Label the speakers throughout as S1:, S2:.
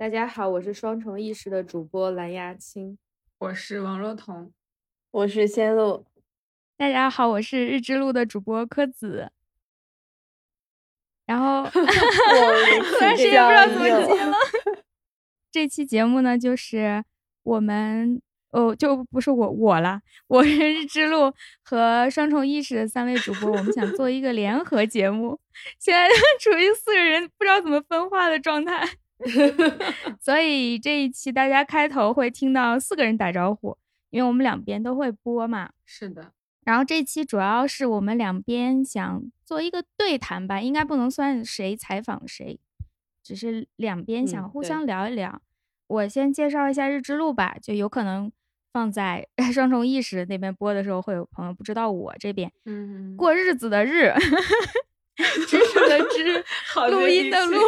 S1: 大家好，我是双重意识的主播蓝牙青，
S2: 我是王若彤，
S3: 我是仙露。
S4: 大家好，我是日之路的主播柯子。然后 突然时间不知道怎么接了。这期节目呢，就是我们哦，就不是我我了，我是日之路和双重意识的三位主播，我们想做一个联合节目，现在 处于四个人不知道怎么分化的状态。所以这一期大家开头会听到四个人打招呼，因为我们两边都会播嘛。
S2: 是的。
S4: 然后这期主要是我们两边想做一个对谈吧，应该不能算谁采访谁，只是两边想互相聊一聊。我先介绍一下日之路吧，就有可能放在双重意识那边播的时候，会有朋友不知道我这边。
S2: 嗯，
S4: 过日子的日，知 识的知，录音的录。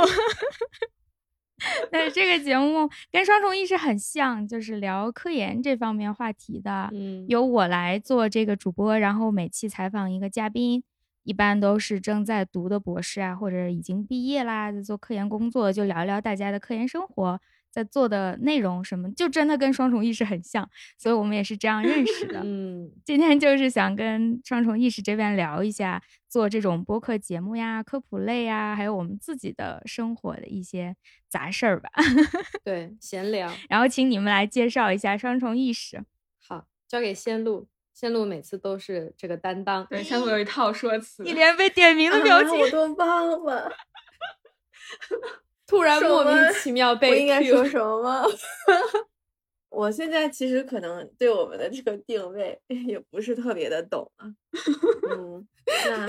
S4: 对这个节目跟双重意识很像，就是聊科研这方面话题的。
S1: 嗯，
S4: 由我来做这个主播，然后每期采访一个嘉宾，一般都是正在读的博士啊，或者已经毕业啦，在做科研工作，就聊一聊大家的科研生活。在做的内容什么，就真的跟双重意识很像，所以我们也是这样认识的。
S1: 嗯，
S4: 今天就是想跟双重意识这边聊一下做这种播客节目呀、科普类呀，还有我们自己的生活的一些杂事儿吧。
S1: 对，闲聊。
S4: 然后请你们来介绍一下双重意识。
S1: 好，交给仙露，仙露每次都是这个担当。
S2: 对，仙露有一套说 辞，
S4: 一连被点名的表情，
S3: 我都忘了。
S1: 突然莫名其妙被，
S3: 我应该说什么吗？我现在其实可能对我们的这个定位 也不是特别的懂啊。嗯，那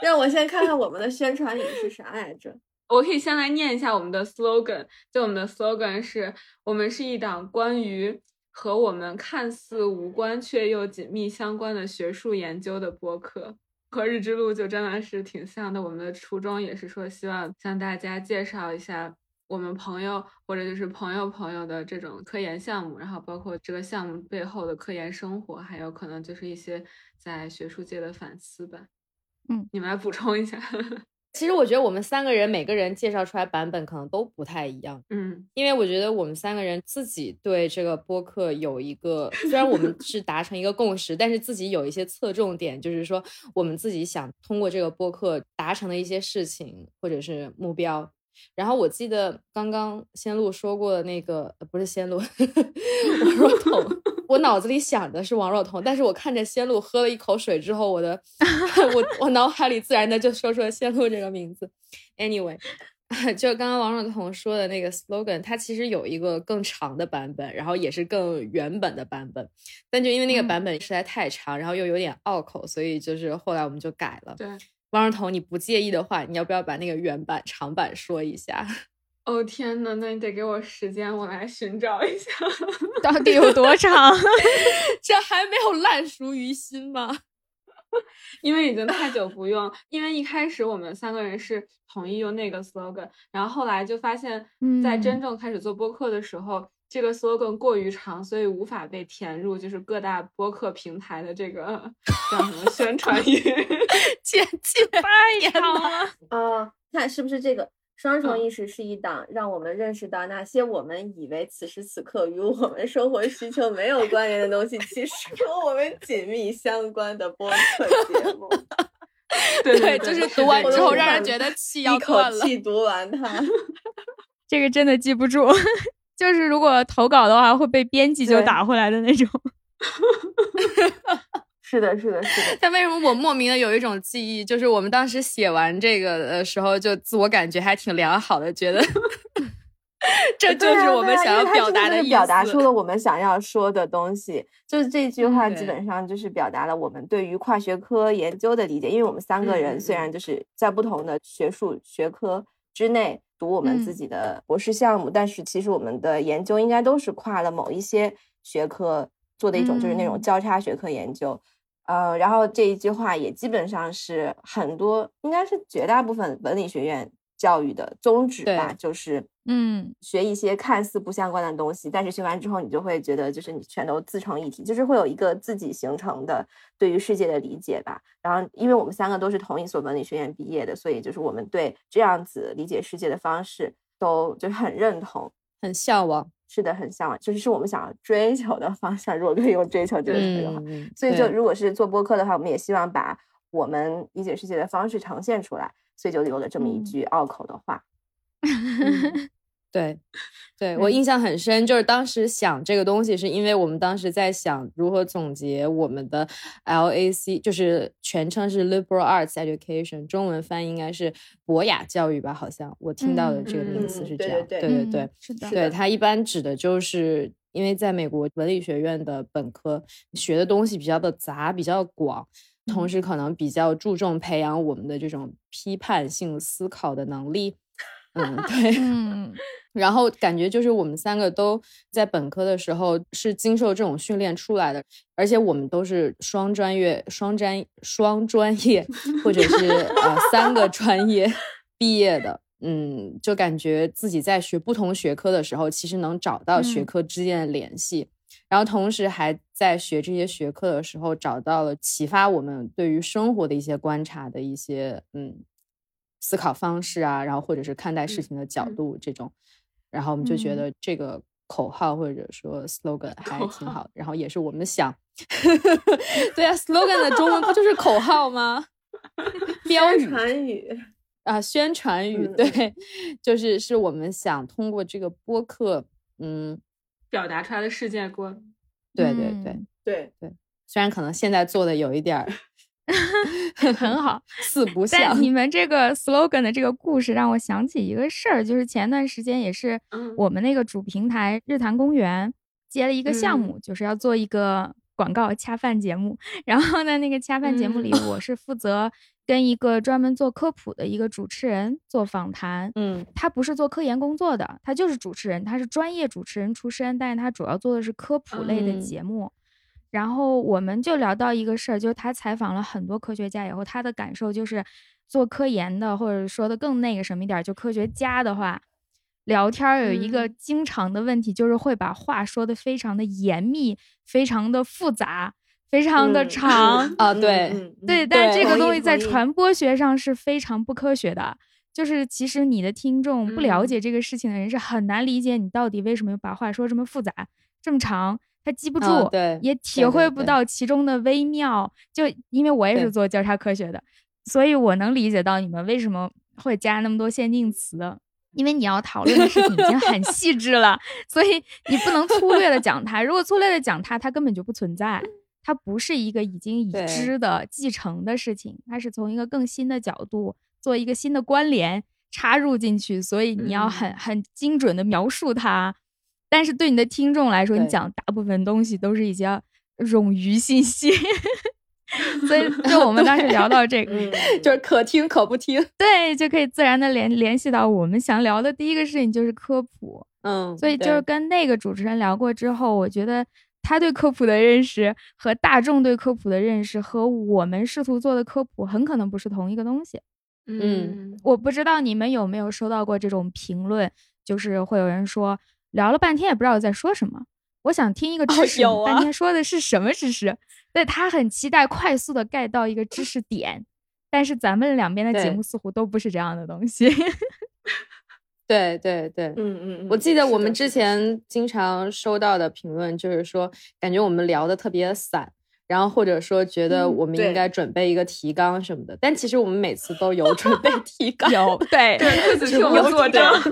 S3: 让我先看看我们的宣传语是啥来着？
S2: 我可以先来念一下我们的 slogan。就我们的 slogan 是我们是一档关于和我们看似无关却又紧密相关的学术研究的播客。和日之路就真的是挺像的。我们的初衷也是说，希望向大家介绍一下我们朋友或者就是朋友朋友的这种科研项目，然后包括这个项目背后的科研生活，还有可能就是一些在学术界的反思吧。
S4: 嗯，
S2: 你们来补充一下。
S1: 其实我觉得我们三个人每个人介绍出来版本可能都不太一样，
S2: 嗯，
S1: 因为我觉得我们三个人自己对这个播客有一个，虽然我们 是达成一个共识，但是自己有一些侧重点，就是说我们自己想通过这个播客达成的一些事情或者是目标。然后我记得刚刚仙露说过的那个，不是仙露，王若 彤，我脑子里想的是王若彤，但是我看着仙露喝了一口水之后，我的 我我脑海里自然的就说出了仙露这个名字。Anyway，就刚刚王若彤说的那个 slogan，它其实有一个更长的版本，然后也是更原本的版本，但就因为那个版本实在太长，然后又有点拗口，所以就是后来我们就改了。
S2: 对。
S1: 王若彤，你不介意的话，你要不要把那个原版长版说一下？
S2: 哦天呐，那你得给我时间，我来寻找一下，
S4: 到底有多长？
S1: 这还没有烂熟于心吗？
S2: 因为已经太久不用，因为一开始我们三个人是统一用那个 slogan，然后后来就发现，在真正开始做播客的时候。这个 slogan 过于长，所以无法被填入，就是各大播客平台的这个叫什么 宣传语，
S1: 简 介
S4: 太长了。
S3: 啊，看是不是这个双重意识是一档让我们认识到那些我们以为此时此刻与我们生活需求没有关联的东西，其实和我们紧密相关的播客节目。
S2: 对
S1: 对，就是读完之后让人觉得气要断
S3: 了，一口气读完它。
S4: 这个真的记不住。就是如果投稿的话，会被编辑就打回来的那种。
S3: 是的，是的，是的。
S1: 但为什么我莫名的有一种记忆，就是我们当时写完这个的时候，就自我感觉还挺良好的，觉得 这就是我们想要表达的意思。
S3: 表达出了我们想要说的东西，就是这句话基本上就是表达了我们对于跨学科研究的理解。因为我们三个人虽然就是在不同的学术学科之内。读我们自己的博士项目，但是其实我们的研究应该都是跨了某一些学科做的一种，就是那种交叉学科研究。呃，然后这一句话也基本上是很多，应该是绝大部分文理学院。教育的宗旨吧，就是
S4: 嗯，
S3: 学一些看似不相关的东西，但是学完之后，你就会觉得，就是你全都自成一体，就是会有一个自己形成的对于世界的理解吧。然后，因为我们三个都是同一所文理学院毕业的，所以就是我们对这样子理解世界的方式都就是很认同，
S1: 很向往。
S3: 是的，很向往，就是是我们想要追求的方向。如果可以用追求这个词的话，所以就如果是做播客的话，我们也希望把我们理解世界的方式呈现出来，所以就有了这么一句拗口的话。
S1: 对，对我印象很深，就是当时想这个东西，是因为我们当时在想如何总结我们的 LAC，就是全称是 Liberal Arts Education，中文翻译应该是博雅教育吧？好像我听到的这个名词是这样。对对对，
S4: 是的。
S1: 对它一般指的就是因为在美国文理学院的本科学的东西比较的杂，比较广，同时可能比较注重培养我们的这种批判性思考的能力。嗯，对，
S4: 嗯，
S1: 然后感觉就是我们三个都在本科的时候是经受这种训练出来的，而且我们都是双专业、双专双专业，或者是呃三个专业毕业的。嗯，就感觉自己在学不同学科的时候，其实能找到学科之间的联系，然后同时还在学这些学科的时候，找到了启发我们对于生活的一些观察的一些嗯。思考方式啊，然后或者是看待事情的角度这种，然后我们就觉得这个口号或者说 slogan 还挺好的，然后也是我们想，对啊，slogan 的中文不就是口号吗？标
S3: 语
S1: 啊，宣传语，对，就是是我们想通过这个播客，嗯，
S2: 表达出来的世界观。
S1: 对对对
S3: 对
S1: 对，虽然可能现在做的有一点儿。
S4: 很好，
S1: 四不像。
S4: 你们这个 slogan 的这个故事让我想起一个事儿，就是前段时间也是我们那个主平台日坛公园接了一个项目，就是要做一个广告恰饭节目。然后呢，那个恰饭节目里，我是负责跟一个专门做科普的一个主持人做访谈。
S1: 嗯，
S4: 他不是做科研工作的，他就是主持人，他是专业主持人出身，但是他主要做的是科普类的节目。然后我们就聊到一个事儿，就是他采访了很多科学家以后，他的感受就是，做科研的或者说的更那个什么一点，就科学家的话，聊天有一个经常的问题，就是会把话说的非常的严密，非常的复杂，非常的长
S1: 啊。对
S4: 对，但这个东西在传播学上是非常不科学的，就是其实你的听众不了解这个事情的人是很难理解你到底为什么要把话说这么复杂，这么长。他记不住，
S1: 对，
S4: 也体会不到其中的微妙。就因为我也是做交叉科学的，所以我能理解到你们为什么会加那么多限定词。因为你要讨论的事情已经很细致了，所以你不能粗略的讲它。如果粗略的讲它，它根本就不存在，它不是一个已经已知的继承的事情，它是从一个更新的角度做一个新的关联插入进去。所以你要很很精准的描述它。但是对你的听众来说，你讲大部分东西都是一些冗余信息，所以 就我们当时聊到这个，
S1: 就是可听可不听，
S4: 对，就可以自然的联联系到我们想聊的第一个事情就是科普，
S1: 嗯，
S4: 所以就是跟那个主持人聊过之后，我觉得他对科普的认识和大众对科普的认识和我们试图做的科普很可能不是同一个东西，
S1: 嗯，
S4: 我不知道你们有没有收到过这种评论，就是会有人说。聊了半天也不知道在说什么，我想听一个知识，半天说的是什么知识？对他很期待快速的 get 到一个知识点，但是咱们两边的节目似乎都不是这样的东西。
S1: 对对对，
S3: 嗯嗯，
S1: 我记得我们之前经常收到的评论就是说，感觉我们聊的特别散，然后或者说觉得我们应该准备一个提纲什么的，但其实我们每次都有准备提纲，
S4: 有对，
S2: 对，只是我们做章。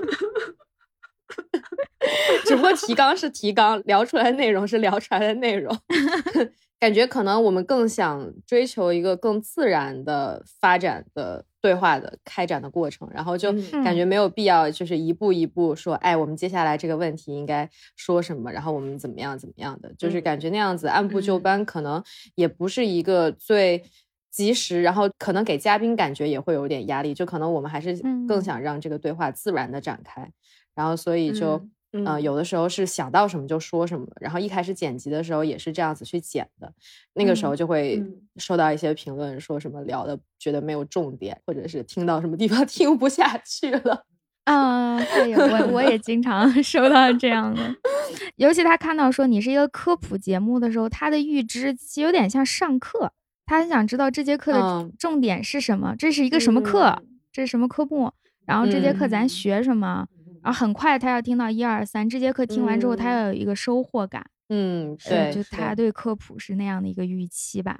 S1: 只不过提纲是提纲，聊出来的内容是聊出来的内容。感觉可能我们更想追求一个更自然的发展的对话的开展的过程，然后就感觉没有必要就是一步一步说，哎，我们接下来这个问题应该说什么，然后我们怎么样怎么样的，就是感觉那样子按部就班，可能也不是一个最及时，然后可能给嘉宾感觉也会有点压力，就可能我们还是更想让这个对话自然的展开。然后，所以就，嗯，有的时候是想到什么就说什么。然后一开始剪辑的时候也是这样子去剪的，那个时候就会收到一些评论，说什么聊的觉得没有重点，或者是听到什么地方 听不下去了。
S4: 嗯，对，我我也经常 收到这样的。尤其他看到说你是一个科普节目的时候，他的预知其实有点像上课，他很想知道这节课的重点是什么，这是一个什么课，这是什么科目，然后这节课咱学什么。然后很快他要听到一二三，这节课听完之后，他要有一个收获感。
S1: 嗯，对，
S4: 就他对科普是那样的一个预期吧。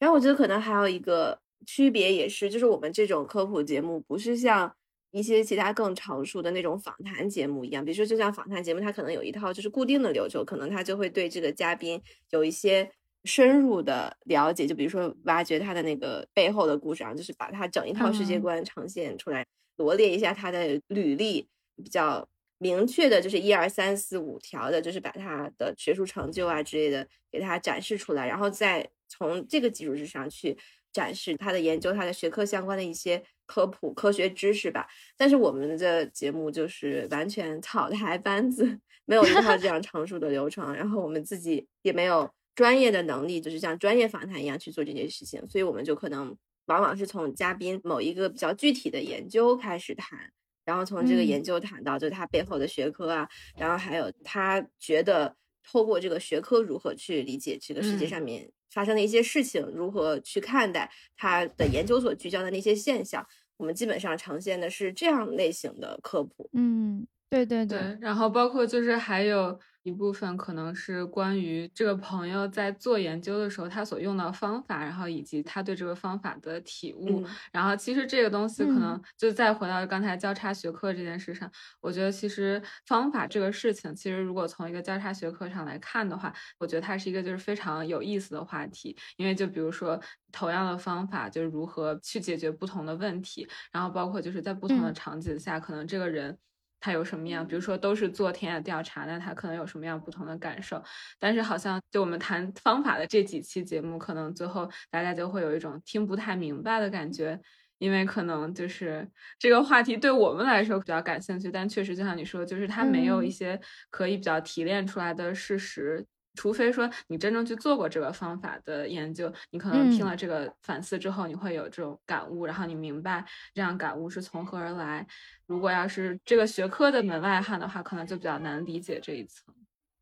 S3: 然后我觉得可能还有一个区别也是，就是我们这种科普节目不是像一些其他更成熟的那种访谈节目一样，比如说就像访谈节目，它可能有一套就是固定的流程，可能他就会对这个嘉宾有一些深入的了解，就比如说挖掘他的那个背后的故事，然后就是把他整一套世界观呈现出来，罗列一下他的履历，比较。明确的就是一二三四五条的，就是把他的学术成就啊之类的给他展示出来，然后再从这个基础之上去展示他的研究、他的学科相关的一些科普科学知识吧。但是我们的节目就是完全草台班子，没有一套这样成熟的流程，然后我们自己也没有专业的能力，就是像专业访谈一样去做这件事情，所以我们就可能往往是从嘉宾某一个比较具体的研究开始谈。然后从这个研究谈到，就是他背后的学科啊，然后还有他觉得透过这个学科如何去理解这个世界上面发生的一些事情，如何去看待他的研究所聚焦的那些现象，我们基本上呈现的是这样类型的科普。
S4: 嗯，对对
S2: 对，然后包括就是还有。一部分可能是关于这个朋友在做研究的时候他所用到方法，然后以及他对这个方法的体悟。然后其实这个东西可能就再回到刚才交叉学科这件事上，我觉得其实方法这个事情，其实如果从一个交叉学科上来看的话，我觉得它是一个就是非常有意思的话题。因为就比如说同样的方法，就是如何去解决不同的问题，然后包括就是在不同的场景下，可能这个人。他有什么样？比如说都是做田野调查，那他可能有什么样不同的感受？但是好像就我们谈方法的这几期节目，可能最后大家就会有一种听不太明白的感觉，因为可能就是这个话题对我们来说比较感兴趣，但确实就像你说，就是它没有一些可以比较提炼出来的事实。除非说你真正去做过这个方法的研究，你可能听了这个反思之后，你会有这种感悟，然后你明白这样感悟是从何而来。如果要是这个学科的门外汉的话，可能就比较难理解这一层。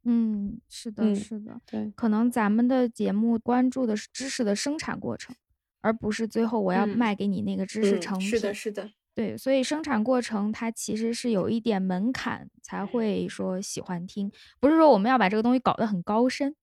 S4: 嗯，是的，是的，对，可能咱们的节目关注的是知识的生产过程，而不是最后我要卖给你那个知识成品。
S3: 是的，是的。
S4: 对，所以生产过程它其实是有一点门槛才会说喜欢听，不是说我们要把这个东西搞得很高深，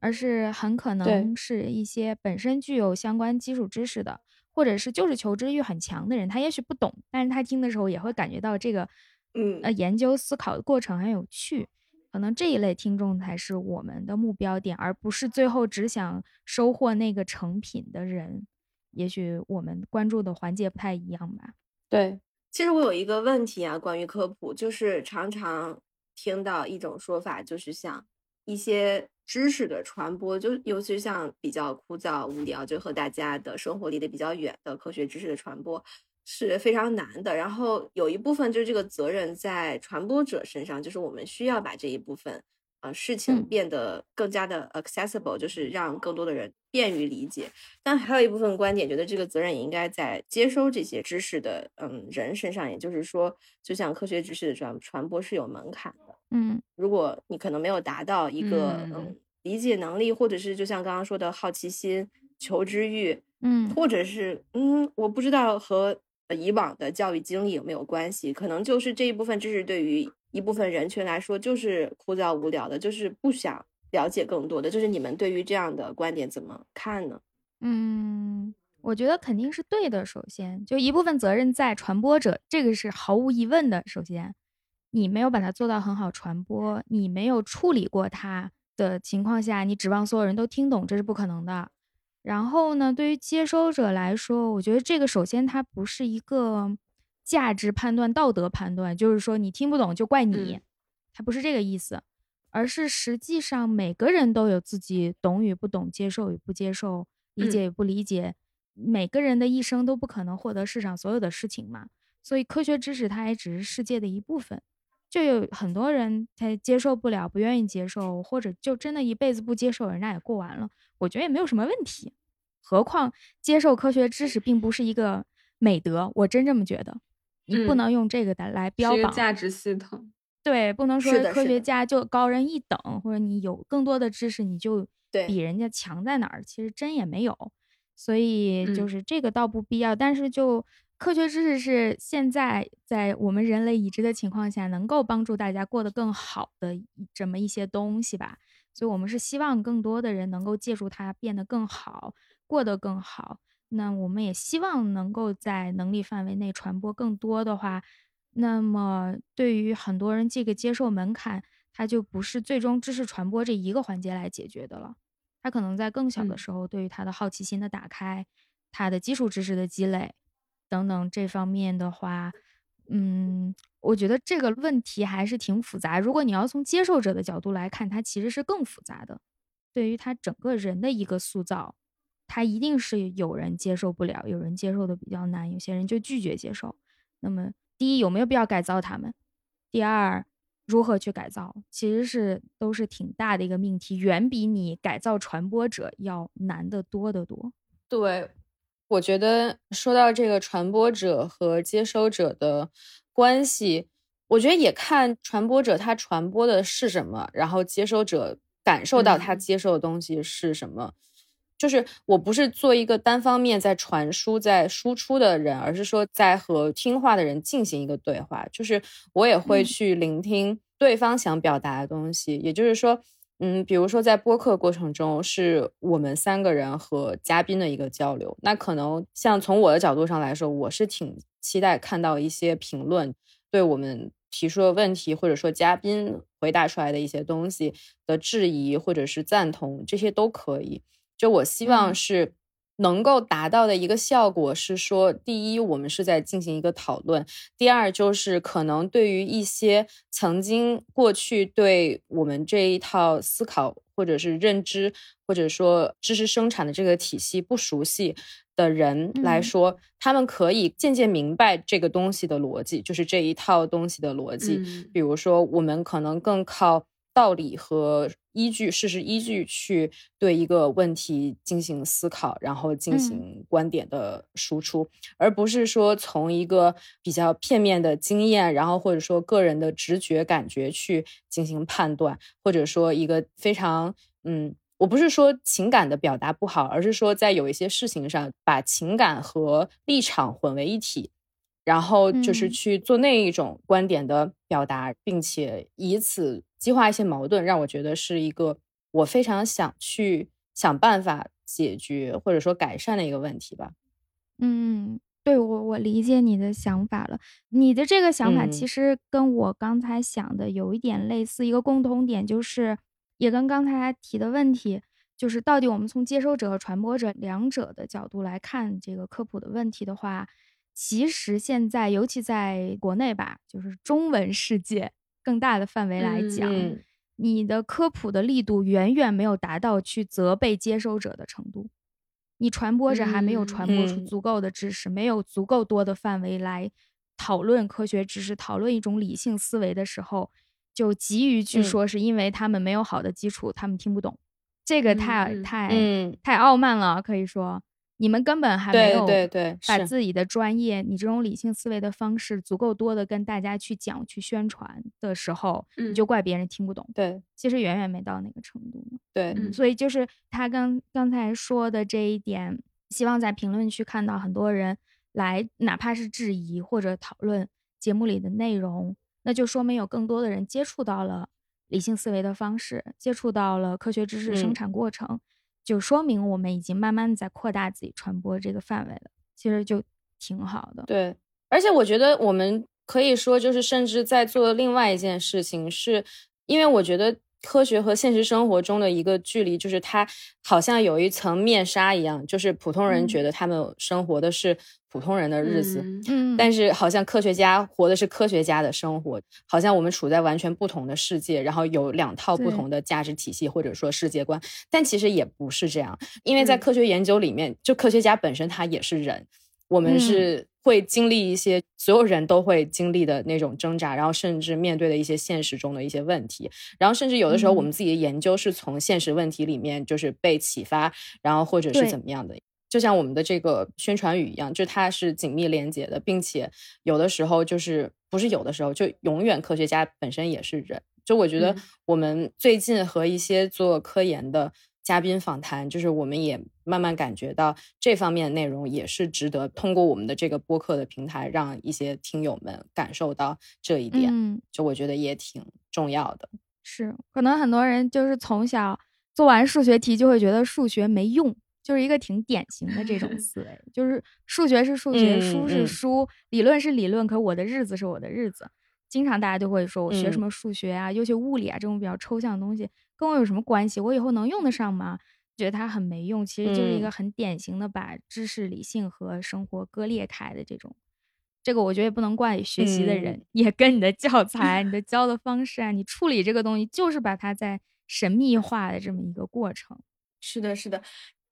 S4: 而是很可能是一些本身具有相关基础知识的，或者是就是求知欲很强的人，他也许不懂，但是他听的时候也会感觉到这个，
S3: 嗯。
S4: 呃，研究思考的过程很有趣，可能这一类听众才是我们的目标点，而不是最后只想收获那个成品的人，也许我们关注的环节不太一样吧。
S1: 对，
S3: 其实我有一个问题啊，关于科普，就是常常听到一种说法，就是像一些知识的传播，就尤其像比较枯燥无聊，就和大家的生活离得比较远的科学知识的传播是非常难的。然后有一部分就是这个责任在传播者身上，就是我们需要把这一部分。呃，事情变得更加的 accessible，就是让更多的人便于理解。但还有一部分观点觉得这个责任也应该在接收这些知识的嗯人身上，也就是说，就像科学知识的传传播是有门槛的。
S4: 嗯，
S3: 如果你可能没有达到一个嗯理解能力，或者是就像刚刚说的好奇心、求知欲，
S4: 嗯，
S3: 或者是嗯，我不知道和以往的教育经历有没有关系，可能就是这一部分知识对于。一部分人群来说，就是枯燥无聊的，就是不想了解更多的。就是你们对于这样的观点怎么看呢？
S4: 嗯，我觉得肯定是对的。首先，就一部分责任在传播者，这个是毫无疑问的。首先，你没有把它做到很好传播，你没有处理过它的情况下，你指望所有人都听懂，这是不可能的。然后呢，对于接收者来说，我觉得这个首先它不是一个。价值判断、道德判断，就是说你听不懂就怪你，它不是这个意思，而是实际上每个人都有自己懂与不懂、接受与不接受、理解与不理解，每个人的一生都不可能获得世上所有的事情嘛。所以科学知识它也只是世界的一部分，就有很多人他接受不了、不愿意接受，或者就真的一辈子不接受，人家也过完了，我觉得也没有什么问题。何况接受科学知识并不是一个美德，我真这么觉得。你不能用这个的来标榜
S2: 价值系统，
S4: 对，不能说科学家就高人一等，或者你有更多的知识你就比人家强在哪儿？其实真也没有，所以就是这个倒不必要。但是就科学知识是现在在我们人类已知的情况下，能够帮助大家过得更好的这么一些东西吧。所以，我们是希望更多的人能够借助它变得更好，过得更好。那我们也希望能够在能力范围内传播更多的话，那么对于很多人，这个接受门槛，它就不是最终知识传播这一个环节来解决的了。他可能在更小的时候，对于他的好奇心的打开，他的基础知识的积累。等等这方面的话，嗯，我觉得这个问题还是挺复杂。如果你要从接受者的角度来看，它其实是更复杂的。对于他整个人的一个塑造，他一定是有人接受不了，有人接受的比较难，有些人就拒绝接受。那么，第一，有没有必要改造他们？第二，如何去改造，其实是都是挺大的一个命题，远比你改造传播者要难得多得多。
S1: 对。我觉得说到这个传播者和接收者的关系，我觉得也看传播者他传播的是什么，然后接收者感受到他接受的东西是什么。就是我不是做一个单方面在传输、在输出的人，而是说在和听话的人进行一个对话。就是我也会去聆听对方想表达的东西，也就是说。嗯，比如说在播客过程中，是我们三个人和嘉宾的一个交流。那可能像从我的角度上来说，我是挺期待看到一些评论，对我们提出的问题，或者说嘉宾回答出来的一些东西的质疑或者是赞同，这些都可以。就我希望是。能够达到的一个效果是说，第一，我们是在进行一个讨论；第二，就是可能对于一些曾经过去对我们这一套思考或者是认知，或者说知识生产的这个体系不熟悉的人来说，他们可以渐渐明白这个东西的逻辑，就是这一套东西的逻辑。比如说，我们可能更靠。道理和依据、事实依据去对一个问题进行思考，然后进行观点的输出，而不是说从一个比较片面的经验，然后或者说个人的直觉感觉去进行判断，或者说一个非常嗯，我不是说情感的表达不好，而是说在有一些事情上把情感和立场混为一体。然后就是去做那一种观点的表达，并且以此激化一些矛盾，让我觉得是一个我非常想去想办法解决或者说改善的一个问题吧。
S4: 嗯，对我我理解你的想法了。你的这个想法其实跟我刚才想的有一点类似，一个共同点就是也跟刚才提的问题，就是到底我们从接收者和传播者两者的角度来看这个科普的问题的话。其实现在，尤其在国内吧，就是中文世界更大的范围来讲，你的科普的力度远远没有达到去责备接收者的程度。你传播者还没有传播出足够的知识，没有足够多的范围来讨论科学知识、讨论一种理性思维的时候，就急于去说是因为他们没有好的基础，他们听不懂。这个太太太傲慢了，可以说。你们根本还没有对对把自己的专业，你这种理性思维的方式足够多的跟大家去讲、去宣传的时候，你就怪别人听不懂。
S1: 对，
S4: 其实远远没到那个程度。
S1: 对，
S4: 所以就是他刚刚才说的这一点，希望在评论区看到很多人来，哪怕是质疑或者讨论节目里的内容，那就说明有更多的人接触到了理性思维的方式，接触到了科学知识生产过程。就说明我们已经慢慢在扩大自己传播这个范围了，其实就挺好的。
S1: 对，而且我觉得我们可以说，就是甚至在做另外一件事情，是因为我觉得。科学和现实生活中的一个距离，就是它好像有一层面纱一样，就是普通人觉得他们生活的是普通人的日子，嗯，但是好像科学家活的是科学家的生活，好像我们处在完全不同的世界，然后有两套不同的价值体系或者说世界观，但其实也不是这样，因为在科学研究里面，就科学家本身他也是人，我们是。会经历一些所有人都会经历的那种挣扎，然后甚至面对的一些现实中的一些问题，然后甚至有的时候我们自己的研究是从现实问题里面就是被启发，然后或者是怎么样的，就像我们的这个宣传语一样，就它是紧密连接的，并且有的时候就是不是有的时候就永远科学家本身也是人，就我觉得我们最近和一些做科研的嘉宾访谈，就是我们也。慢慢感觉到这方面的内容也是值得通过我们的这个播客的平台，让一些听友们感受到这一点。
S4: 嗯，
S1: 就我觉得也挺重要的。
S4: 是，可能很多人就是从小做完数学题就会觉得数学没用，就是一个挺典型的这种 思维，就是数学是数学，书是书，理论是理论，可我的日子是我的日子。经常大家就会说，我学什么数学啊，尤其物理啊这种比较抽象的东西，跟我有什么关系？我以后能用得上吗？觉得它很没用，其实就是一个很典型的把知识、理性和生活割裂开的这种。这个我觉得也不能怪学习的人，也跟你的教材、你的教的方式啊，你处理这个东西，就是把它在神秘化的这么一个过程。
S3: 是的，是的。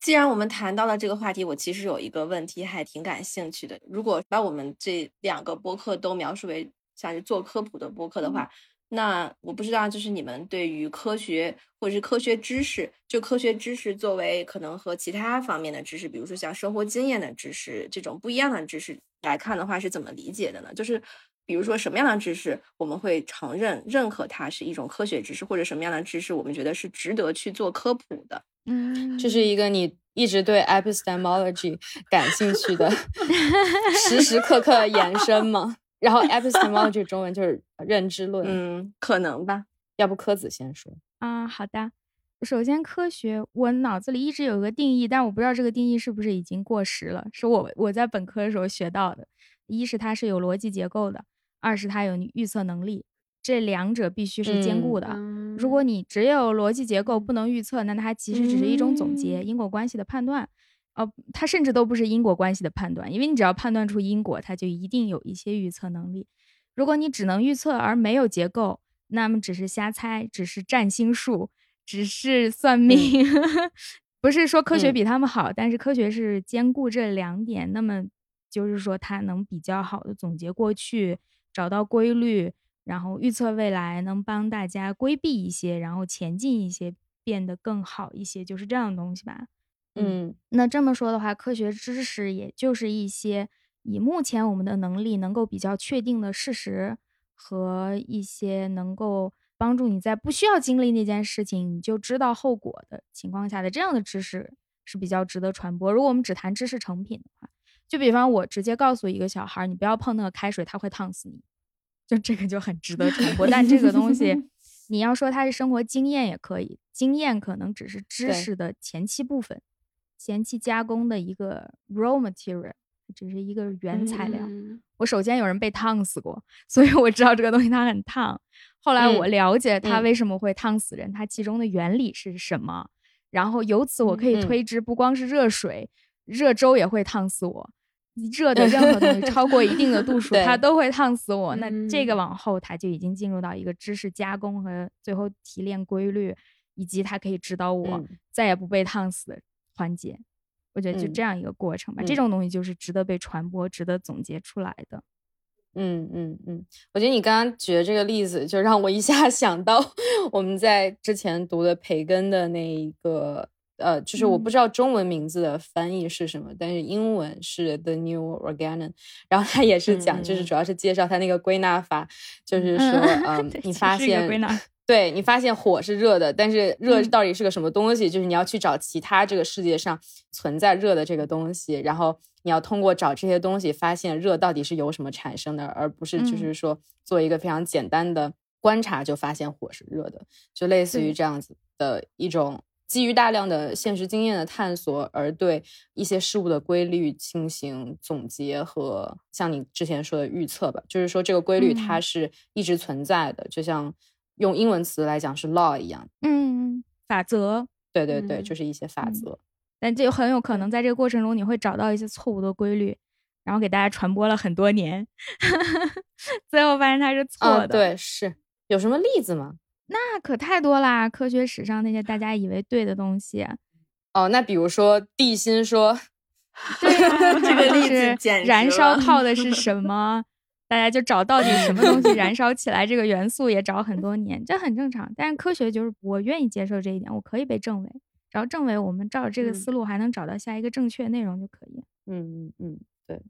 S3: 既然我们谈到了这个话题，我其实有一个问题还挺感兴趣的。如果把我们这两个播客都描述为像是做科普的播客的话，那我不知道，就是你们对于科学或者是科学知识，就科学知识作为可能和其他方面的知识，比如说像生活经验的知识这种不一样的知识来看的话，是怎么理解的呢？就是比如说什么样的知识我们会承认认可它是一种科学知识，或者什么样的知识我们觉得是值得去做科普的？
S4: 嗯，
S1: 这是一个你一直对 epistemology 感兴趣的 时时刻刻延伸吗？然后 epistemology 中文就是认知论，
S3: 嗯，可能吧。
S1: 要不柯子先说
S4: 啊？好的，首先科学，我脑子里一直有个定义，但我不知道这个定义是不是已经过时了。是我我在本科的时候学到的，一是它是有逻辑结构的，二是它有预测能力，这两者必须是兼顾的。如果你只有逻辑结构不能预测，那它其实只是一种总结，因果关系的判断。哦，它甚至都不是因果关系的判断，因为你只要判断出因果，它就一定有一些预测能力。如果你只能预测而没有结构，那么只是瞎猜，只是占星术，只是算命。不是说科学比他们好，但是科学是兼顾这两点，那么就是说它能比较好的总结过去，找到规律，然后预测未来，能帮大家规避一些，然后前进一些，变得更好一些，就是这样的东西吧。
S1: 嗯，
S4: 那这么说的话，科学知识也就是一些以目前我们的能力能够比较确定的事实和一些能够帮助你在不需要经历那件事情你就知道后果的情况下的这样的知识是比较值得传播。如果我们只谈知识成品的话，就比方我直接告诉一个小孩，你不要碰那个开水，它会烫死你，就这个就很值得传播。但这个东西，你要说它是生活经验也可以，经验可能只是知识的前期部分。前期加工的一个 raw material，只是一个原材料。我首先有人被烫死过，所以我知道这个东西它很烫。后来我了解它为什么会烫死人，它其中的原理是什么，然后由此我可以推知，不光是热水，热粥也会烫死我。热的任何东西超过一定的度数，它都会烫死我。那这个往后它就已经进入到一个知识加工和最后提炼规律，以及它可以指导我再也不被烫死。环节，我觉得就这样一个过程吧。这种东西就是值得被传播、值得总结出来的。
S1: 嗯嗯嗯，我觉得你刚刚举的这个例子，就让我一下 想到我们在之前读的培根的那一个，呃，就是我不知道中文名字的翻译是什么，但是英文是 The New Organon，。然后他也是讲，就是主要是介绍他那个归纳法，就是说，嗯，你发现。对你发现火是热的，但是热到底是个什么东西？就是你要去找其他这个世界上存在热的这个东西，然后你要通过找这些东西发现热到底是由什么产生的，而不是就是说做一个非常简单的观察就发现火是热的，就类似于这样子的一种基于大量的现实经验的探索而对一些事物的规律进行总结和像你之前说的预测吧，就是说这个规律它是一直存在的，就像。用英文词来讲是 law 一样，
S4: 嗯，法则，
S1: 对对对，就是一些法则。
S4: 但这很有可能在这个过程中，你会找到一些错误的规律，然后给大家传播了很多年，最后发现它是错的。
S1: 对，是有什么例子吗？
S4: 那可太多啦！科学史上那些大家以为对的东西。
S1: 哦，那比如说地心说，
S4: 对啊，
S3: 这个例子
S4: 燃烧靠的是什么？大家就找到底什么东西燃 烧起来，这个元素也找很多年，这很正常。但是科学就是我愿意接受这一点，我可以被证伪，只要证伪，我们照着这个思路还能找到下一个正确内容就可以。
S1: 嗯嗯嗯，对。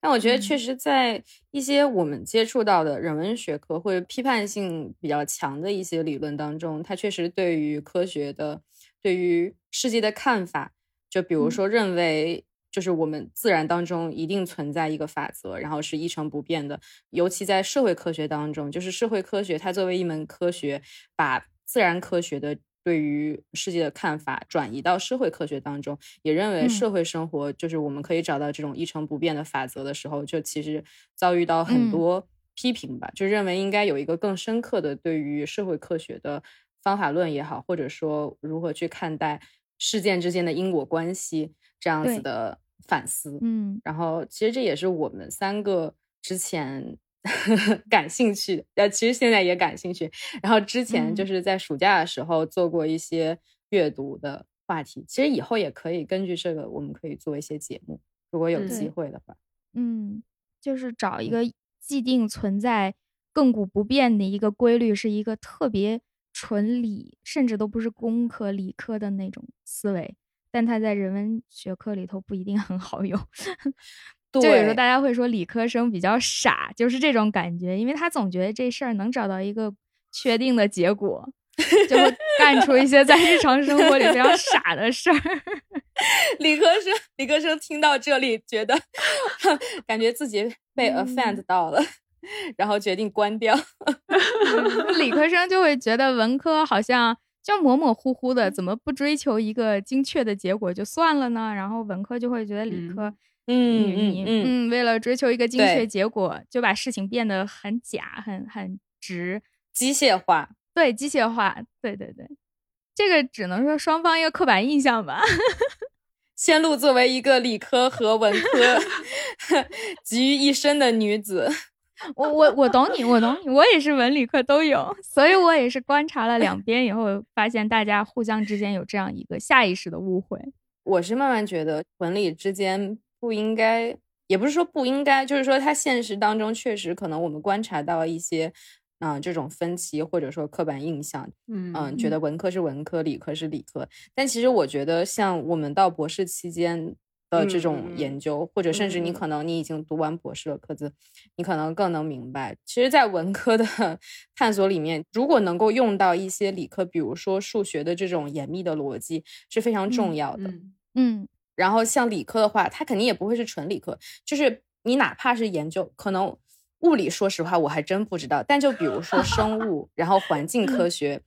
S1: 但我觉得确实在一些我们接触到的人文学科或者批判性比较强的一些理论当中，它确实对于科学的、对于世界的看法。就比如说认为。就是我们自然当中一定存在一个法则，然后是一成不变的。尤其在社会科学当中，就是社会科学它作为一门科学，把自然科学的对于世界的看法转移到社会科学当中，也认为社会生活就是我们可以找到这种一成不变的法则的时候，就其实遭遇到很多批评吧，就认为应该有一个更深刻的对于社会科学的方法论也好，或者说如何去看待事件之间的因果关系这样子的。反思，
S4: 嗯，
S1: 然后其实这也是我们三个之前 感兴趣，呃，其实现在也感兴趣。然后之前就是在暑假的时候做过一些阅读的话题，其实以后也可以根据这个，我们可以做一些节目，如果有机会的话。
S4: 嗯，就是找一个既定存在、亘古不变的一个规律，是一个特别纯理，甚至都不是工科、理科的那种思维。但他在人文学科里头不一定很好用，就有时候大家会说理科生比较傻，就是这种感觉，因为他总觉得这事儿能找到一个确定的结果，就会干出一些在日常生活里非常傻的事儿。
S1: 理科生，理科生听到这里，觉得 感觉自己被 offend 到了，然后决定关掉。
S4: 理科生就会觉得文科好像。就模模糊糊的，怎么不追求一个精确的结果就算了呢？然后文科就会觉得理科，
S1: 嗯嗯
S4: 嗯，为了追求一个精确结果，就把事情变得很假、很很直、
S1: 机械化。
S4: 对，机械化。对对对，这个只能说双方一个刻板印象吧。
S1: 仙露作为一个理科和文科 集于一身的女子。
S4: 我我我懂你，我懂你，我也是文理科都有，所以我也是观察了两边以后，发现大家互相之间有这样一个下意识的误会。
S1: 我是慢慢觉得文理之间不应该，也不是说不应该，就是说它现实当中确实可能我们观察到一些，嗯，这种分歧或者说刻板印象，嗯嗯，觉得文科是文科，理科是理科，但其实我觉得像我们到博士期间。的这种研究，或者甚至你可能你已经读完博士了，科子，你可能更能明白，其实，在文科的 探索里面，如果能够用到一些理科，比如说数学的这种严密的逻辑，是非常重要的。
S4: 嗯，
S1: 然后像理科的话，它肯定也不会是纯理科，就是你哪怕是研究，可能物理，说实话我还真不知道。但就比如说生物，然后环境科 学，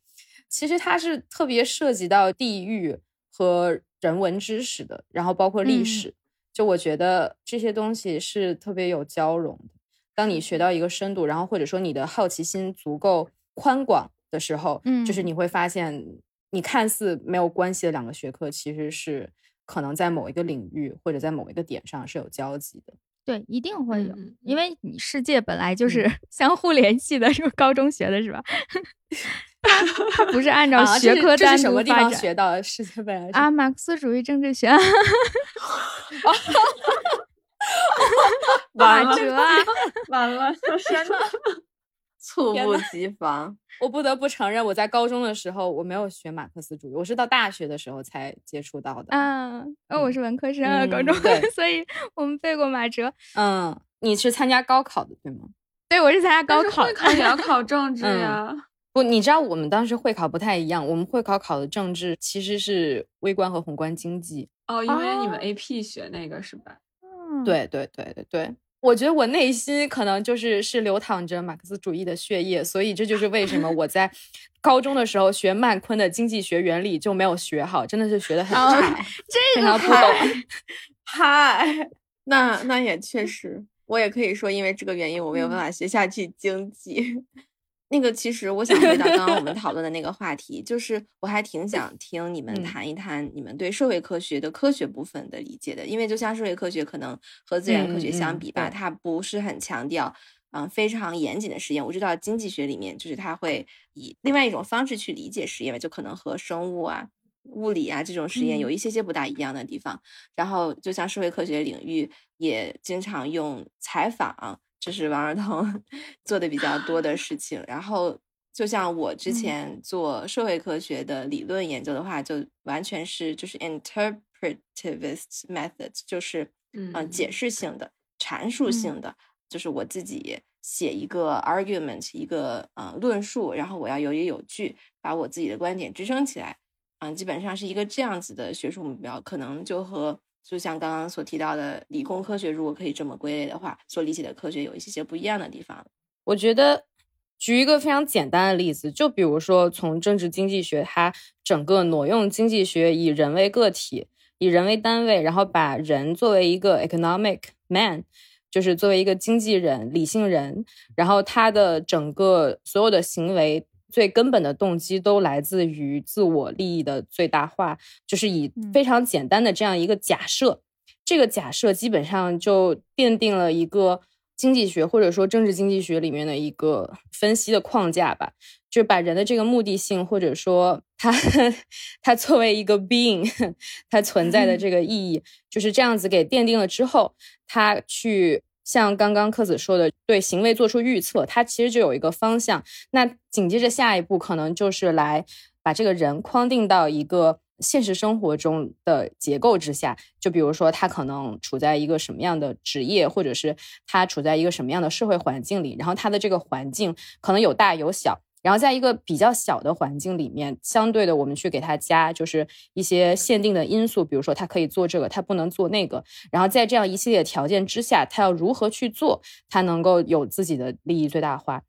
S1: 其实它是特别涉及到地域和。人文知识的，然后包括历史，就我觉得这些东西是特别有交融的。当你学到一个深度，然后或者说你的好奇心足够宽广的时候，嗯，就是你会发现，你看似没有关系的两个学科，其实是可能在某一个领域或者在某一个点上是有交集的。
S4: 对，一定会有，因为你世界本来就是 相互联系的。是高中学的是吧？它不是按照学科单独
S1: 发展。学到世界本来
S4: 啊，马克思主义政治学。
S2: 完了，完了，天呐，
S3: 猝不及防。
S1: 我不得不承认，我在高中的时候我没有学马克思主义，我是到大学的时候才接触到的。
S4: 啊，哦，我是文科生啊，高中，所以我们背过马哲。
S1: 嗯，你是参加高考的对吗？
S4: 对，我是参加高考，
S2: 考也要考政治呀。
S1: 不，你知道我们当时会考不太一样，我们会考考的政治其实是微观和宏观经济。
S2: 哦，因为你们 AP 学那个是吧？
S4: 嗯，
S1: 对对对对对。我觉得我内心可能就是是流淌着马克思主义的血液，所以这就是为什么我在 高中的时候学曼昆的经济学原理就没有学好，真的是学的很差，
S4: 这个
S1: 不懂。
S3: 嗨，那那也确实，我也可以说因为这个原因我没有办法学下去经济。那个其实我想回到刚刚我们讨论的那个话题，就是我还挺想听你们谈一谈你们对社会科学的科学部分的理解的，因为就像社会科学可能和自然科学相比吧，它不是很强调嗯非常严谨的实验。我知道经济学里面就是它会以另外一种方式去理解实验，就可能和生物啊、物理啊这种实验有一些些不大一样的地方。然后就像社会科学领域也经常用采访。这是王尔彤 做的比较多的事情。然后，就像我之前做社会科学的理论研究的话，就完全是就是 interpretivist method，就是嗯解释性的、阐述性的，就是我自己写一个 argument，一个呃论述，然后我要有理有据，把我自己的观点支撑起来。嗯，基本上是一个这样子的学术目标，可能就和就像刚刚所提到的理工科学，如果可以这么归类的话，所理解的科学有一些些不一样的地方。
S1: 我觉得举一个非常简单的例子，就比如说从政治经济学，它整个挪用经济学以人为个体，以人为单位，然后把人作为一个 economic man，就是作为一个经纪人、理性人，然后他的整个所有的行为。最根本的动机都来自于自我利益的最大化，就是以非常简单的这样一个假设，这个假设基本上就奠定了一个经济学或者说政治经济学里面的一个分析的框架吧，就把人的这个目的性或者说他 他作为一个 being，他存在的这个意义就是这样子给奠定了之后，他去。像刚刚克子说的，对行为做出预测，它其实就有一个方向。那紧接着下一步，可能就是来把这个人框定到一个现实生活中的结构之下。就比如说，他可能处在一个什么样的职业，或者是他处在一个什么样的社会环境里，然后他的这个环境可能有大有小。然后在一个比较小的环境里面，相对的，我们去给他加就是一些限定的因素，比如说他可以做这个，他不能做那个。然后在这样一系列条件之下，他要如何去做，他能够有自己的利益最大化。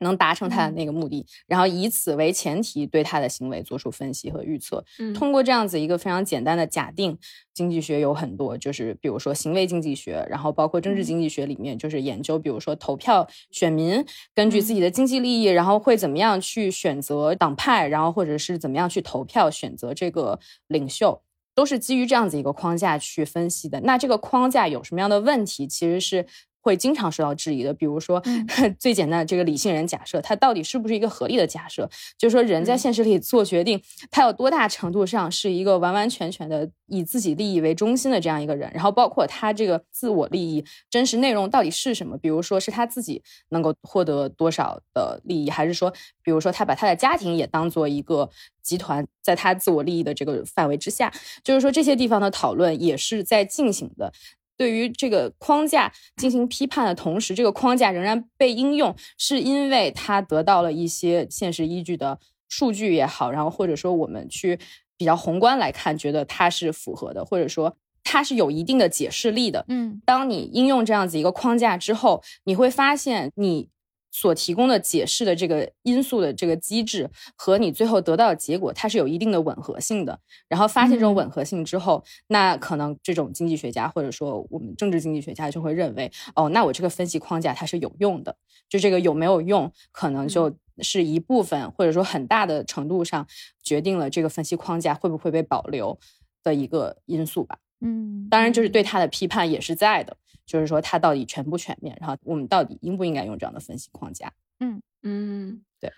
S1: 能达成他的那个目的，然后以此为前提对他的行为做出分析和预测。通过这样子一个非常简单的假定，经济学有很多，就是比如说行为经济学，然后包括政治经济学里面就是研究，比如说投票选民根据自己的经济利益，然后会怎么样去选择党派，然后或者是怎么样去投票选择这个领袖，都是基于这样子一个框架去分析的。那这个框架有什么样的问题？其实是。会经常受到质疑的，比如说 最简单的这个理性人假设，它到底是不是一个合理的假设？就是说人在现实里做决定，他有多大程度上是一个完完全全的以自己利益为中心的这样一个人？然后包括他这个自我利益真实内容到底是什么？比如说是他自己能够获得多少的利益，还是说，比如说他把他的家庭也当做一个集团，在他自我利益的这个范围之下？就是说这些地方的讨论也是在进行的。对于这个框架进行批判的同时，这个框架仍然被应用，是因为它得到了一些现实依据的数据也好，然后或者说我们去比较宏观来看，觉得它是符合的，或者说它是有一定的解释力的。
S4: 嗯，
S1: 当你应用这样子一个框架之后，你会发现你。所提供的解释的这个因素的这个机制和你最后得到的结果，它是有一定的吻合性的。然后发现这种吻合性之后，那可能这种经济学家或者说我们政治经济学家就会认为，哦，那我这个分析框架它是有用的。就这个有没有用，可能就是一部分或者说很大的程度上决定了这个分析框架会不会被保留的一个因素吧。
S4: 嗯，
S1: 当然就是对他的批判也是在的。就是说，它到底全不全面？然后我们到底应不应该用这样的分析框架？
S4: 嗯
S2: 嗯，
S1: 对，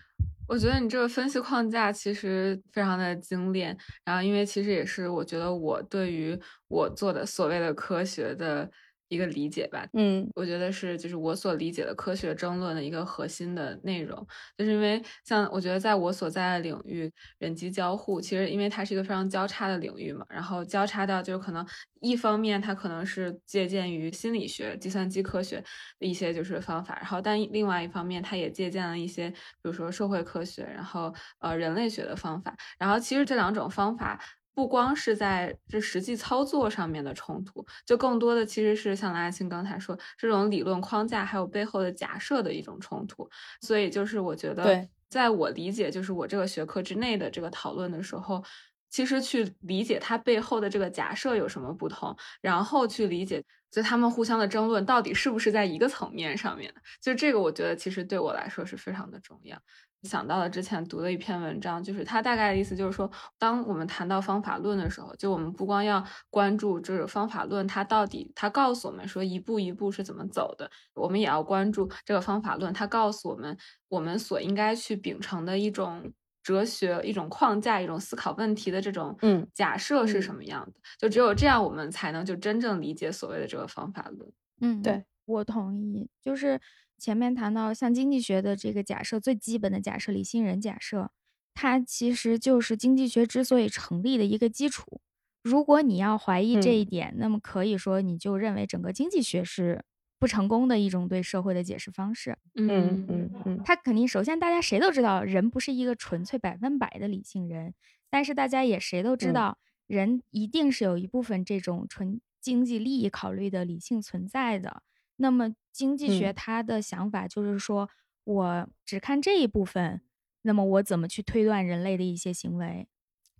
S2: 我觉得你这个分析框架其实非常的精炼。然后，因为其实也是我觉得我对于我做的所谓的科学的。一个理解吧，
S1: 嗯，
S2: 我觉得是就是我所理解的科学争论的一个核心的内容，就是因为像我觉得在我所在的领域，人机交互其实因为它是一个非常交叉的领域嘛，然后交叉到就是可能一方面它可能是借鉴于心理学、计算机科学的一些就是方法，然后但另外一方面它也借鉴了一些比如说社会科学，然后呃人类学的方法，然后其实这两种方法。不光是在这实际操作上面的冲突，就更多的其实是像拉青刚才说这种理论框架还有背后的假设的一种冲突。所以就是我觉得，在我理解就是我这个学科之内的这个讨论的时候，其实去理解它背后的这个假设有什么不同，然后去理解就他们互相的争论到底是不是在一个层面上面的，就这个我觉得其实对我来说是非常的重要。想到了之前读的一篇文章，就是它大概的意思就是说，当我们谈到方法论的时候，就我们不光要关注这个方法论它到底它告诉我们说一步一步是怎么走的，我们也要关注这个方法论它告诉我们我们所应该去秉承的一种哲学、一种框架、一种思考问题的这种
S1: 嗯
S2: 假设是什么样的。就只有这样，我们才能就真正理解所谓的这个方法论。
S4: 嗯，
S1: 对
S4: 我同意，就是。前面谈到像经济学的这个假设，最基本的假设——理性人假设，它其实就是经济学之所以成立的一个基础。如果你要怀疑这一点，那么可以说你就认为整个经济学是不成功的一种对社会的解释方式。
S1: 嗯嗯嗯，
S4: 它肯定首先大家谁都知道，人不是一个纯粹百分百的理性人。但是大家也谁都知道，人一定是有一部分这种纯经济利益考虑的理性存在的。那么经济学它的想法就是说，我只看这一部分，那么我怎么去推断人类的一些行为？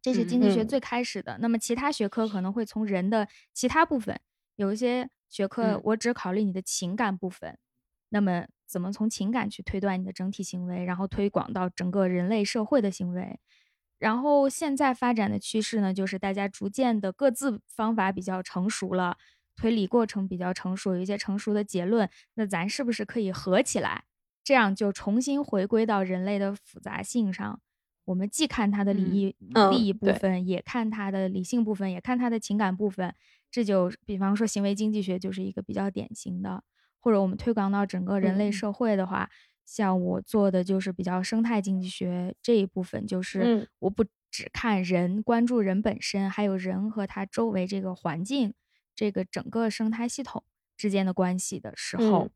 S4: 这是经济学最开始的。那么其他学科可能会从人的其他部分，有一些学科我只考虑你的情感部分，那么怎么从情感去推断你的整体行为，然后推广到整个人类社会的行为？然后现在发展的趋势呢，就是大家逐渐的各自方法比较成熟了，推理过程比较成熟，有一些成熟的结论，那咱是不是可以合起来？这样就重新回归到人类的复杂性上。我们既看它的利益利益部分，也看它的理性部分，也看它的情感部分。这就比方说行为经济学就是一个比较典型的，或者我们推广到整个人类社会的话，像我做的就是比较生态经济学这一部分，就是我不只看人，关注人本身，还有人和他周围这个环境，这个整个生态系统之间的关系的时候，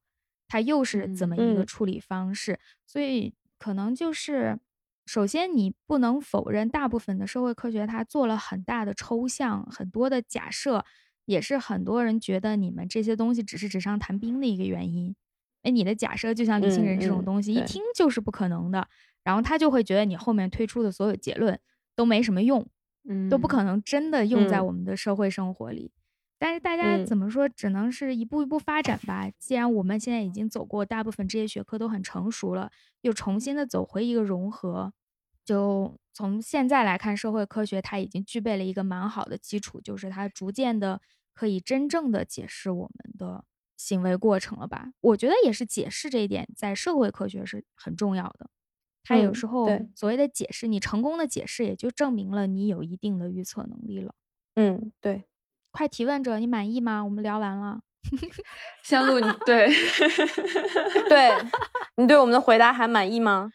S4: 它又是怎么一个处理方式？所以可能就是。首先，你不能否认，大部分的社会科学它做了很大的抽象，很多的假设，也是很多人觉得你们这些东西只是纸上谈兵的一个原因。哎，你的假设就像理性人这种东西，一听就是不可能的，然后他就会觉得你后面推出的所有结论都没什么用，嗯都不可能真的用在我们的社会生活里。但是大家怎么说，只能是一步一步发展吧。既然我们现在已经走过大部分这些学科都很成熟了，又重新的走回一个融合。就从现在来看，社会科学它已经具备了一个蛮好的基础，就是它逐渐的可以真正的解释我们的行为过程了吧？我觉得也是解释这一点，在社会科学是很重要的。它有时候所谓的解释，你成功的解释，也就证明了你有一定的预测能力了。
S3: 嗯，对。
S4: 快提问者，你满意吗？我们聊完了。
S2: 香露，你对
S1: 对，你对我们的回答还满意吗？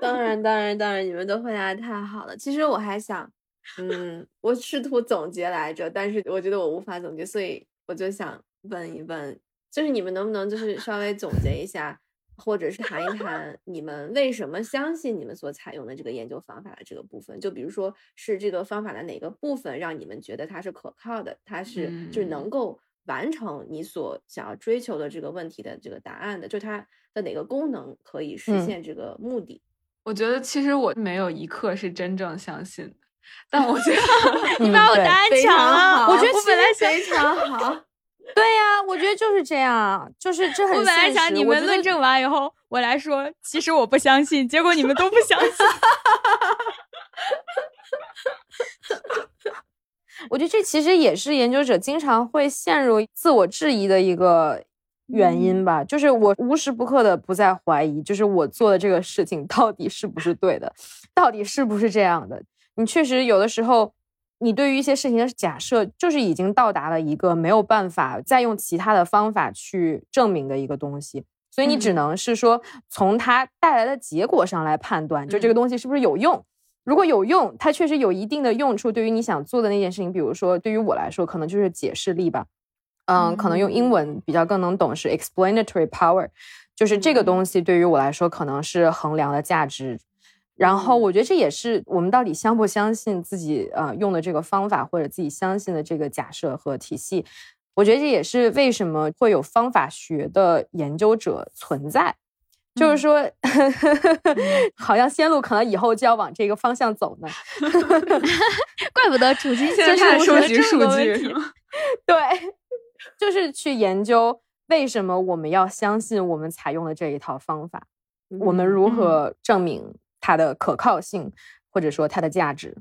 S3: 当然，当然，当然，你们都回答的太好了。其实我还想，嗯，我试图总结来着，但是我觉得我无法总结，所以我就想问一问，就是你们能不能就是稍微总结一下，或者是谈一谈你们为什么相信你们所采用的这个研究方法的这个部分？就比如说是这个方法的哪个部分让你们觉得它是可靠的，它是就是能够完成你所想要追求的这个问题的这个答案的，就它。的哪个功能可以实现这个目的？
S2: 我觉得其实我没有一刻是真正相信的，但我觉得
S4: 你把我答案抢了。
S3: 我觉得
S4: 我本来
S3: 非常好。
S1: 对呀，我觉得就是这样，就是这很。
S4: 我本来想你们论证完以后，我来说，其实我不相信，结果你们都不相信。
S1: 我觉得这其实也是研究者经常会陷入自我质疑的一个。原因吧，就是我无时不刻的不在怀疑，就是我做的这个事情到底是不是对的，到底是不是这样的？你确实有的时候，你对于一些事情的假设，就是已经到达了一个没有办法再用其他的方法去证明的一个东西，所以你只能是说从它带来的结果上来判断，就这个东西是不是有用。如果有用，它确实有一定的用处，对于你想做的那件事情，比如说对于我来说，可能就是解释力吧。嗯，可能用英文比较更能懂是 explanatory power，就是这个东西对于我来说可能是衡量的价值。然后我觉得这也是我们到底相不相信自己呃用的这个方法或者自己相信的这个假设和体系。我觉得这也是为什么会有方法学的研究者存在，就是说，好像仙路可能以后就要往这个方向走呢。
S4: 怪不得主机
S2: 现在收集数据，
S1: 对。就是去研究为什么我们要相信我们采用的这一套方法，我们如何证明它的可靠性，或者说它的价值。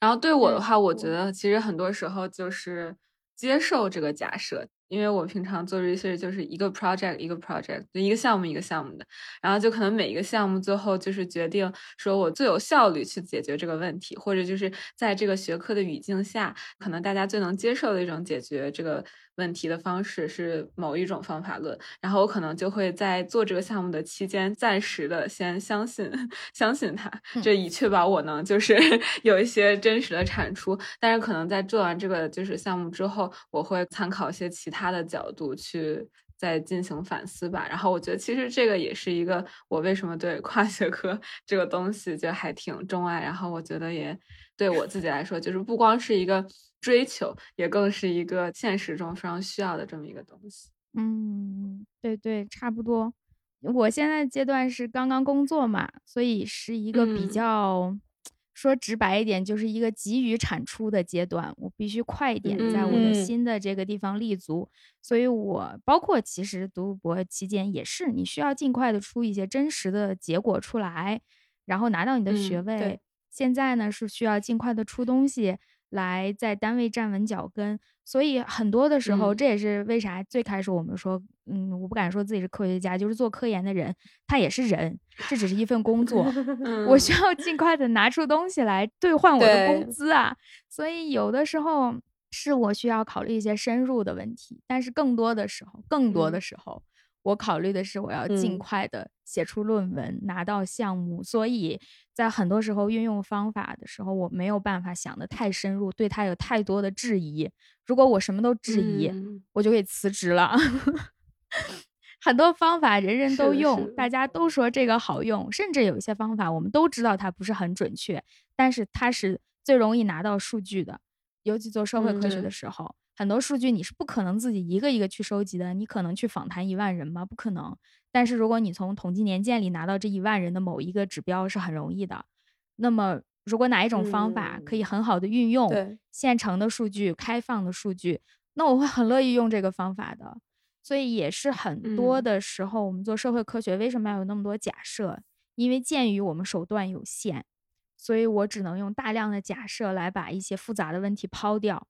S2: 然后对我的话，我觉得其实很多时候就是接受这个假设。因为我平常做 research 就是一个 project 一个 project，就一个项目一个项目的，然后就可能每一个项目最后就是决定说我最有效率去解决这个问题，或者就是在这个学科的语境下，可能大家最能接受的一种解决这个问题的方式是某一种方法论，然后我可能就会在做这个项目的期间暂时的先相信相信它，这以确保我能就是 有一些真实的产出，但是可能在做完这个就是项目之后，我会参考一些其他。他的角度去在进行反思吧。然后我觉得其实这个也是一个我为什么对跨学科 这个东西就还挺钟爱。然后我觉得也对我自己来说，就是不光是一个追求，也更是一个现实中非常需要的这么一个东西。
S4: 嗯，对对，差不多。我现在阶段是刚刚工作嘛，所以是一个比较。说直白一点，就是一个急于产出的阶段，我必须快一点在我的新的这个地方立足。所以，我包括其实读博期间也是，你需要尽快的出一些真实的结果出来，然后拿到你的学位。现在呢，是需要尽快的出东西。来在单位站稳脚跟，所以很多的时候，这也是为啥最开始我们说，嗯，我不敢说自己是科学家，就是做科研的人，他也是人，这只是一份工作，我需要尽快的拿出东西来兑换我的工资啊，所以有的时候是我需要考虑一些深入的问题，但是更多的时候，更多的时候。我考虑的是，我要尽快的写出论文，拿到项目，所以在很多时候运用方法的时候，我没有办法想的太深入，对他有太多的质疑。如果我什么都质疑，我就可以辞职了。很多方法人人都用，大家都说这个好用，甚至有一些方法我们都知道它不是很准确，但是它是最容易拿到数据的，尤其做社会科学的时候。很多数据你是不可能自己一个一个去收集的，你可能去访谈一万人吗？不可能。但是如果你从统计年鉴里拿到这一万人的某一个指标是很容易的。那么如果哪一种方法可以很好的运用现成的数据、开放的数据，那我会很乐意用这个方法的。所以也是很多的时候，我们做社会科学为什么要有那么多假设？因为鉴于我们手段有限，所以我只能用大量的假设来把一些复杂的问题抛掉。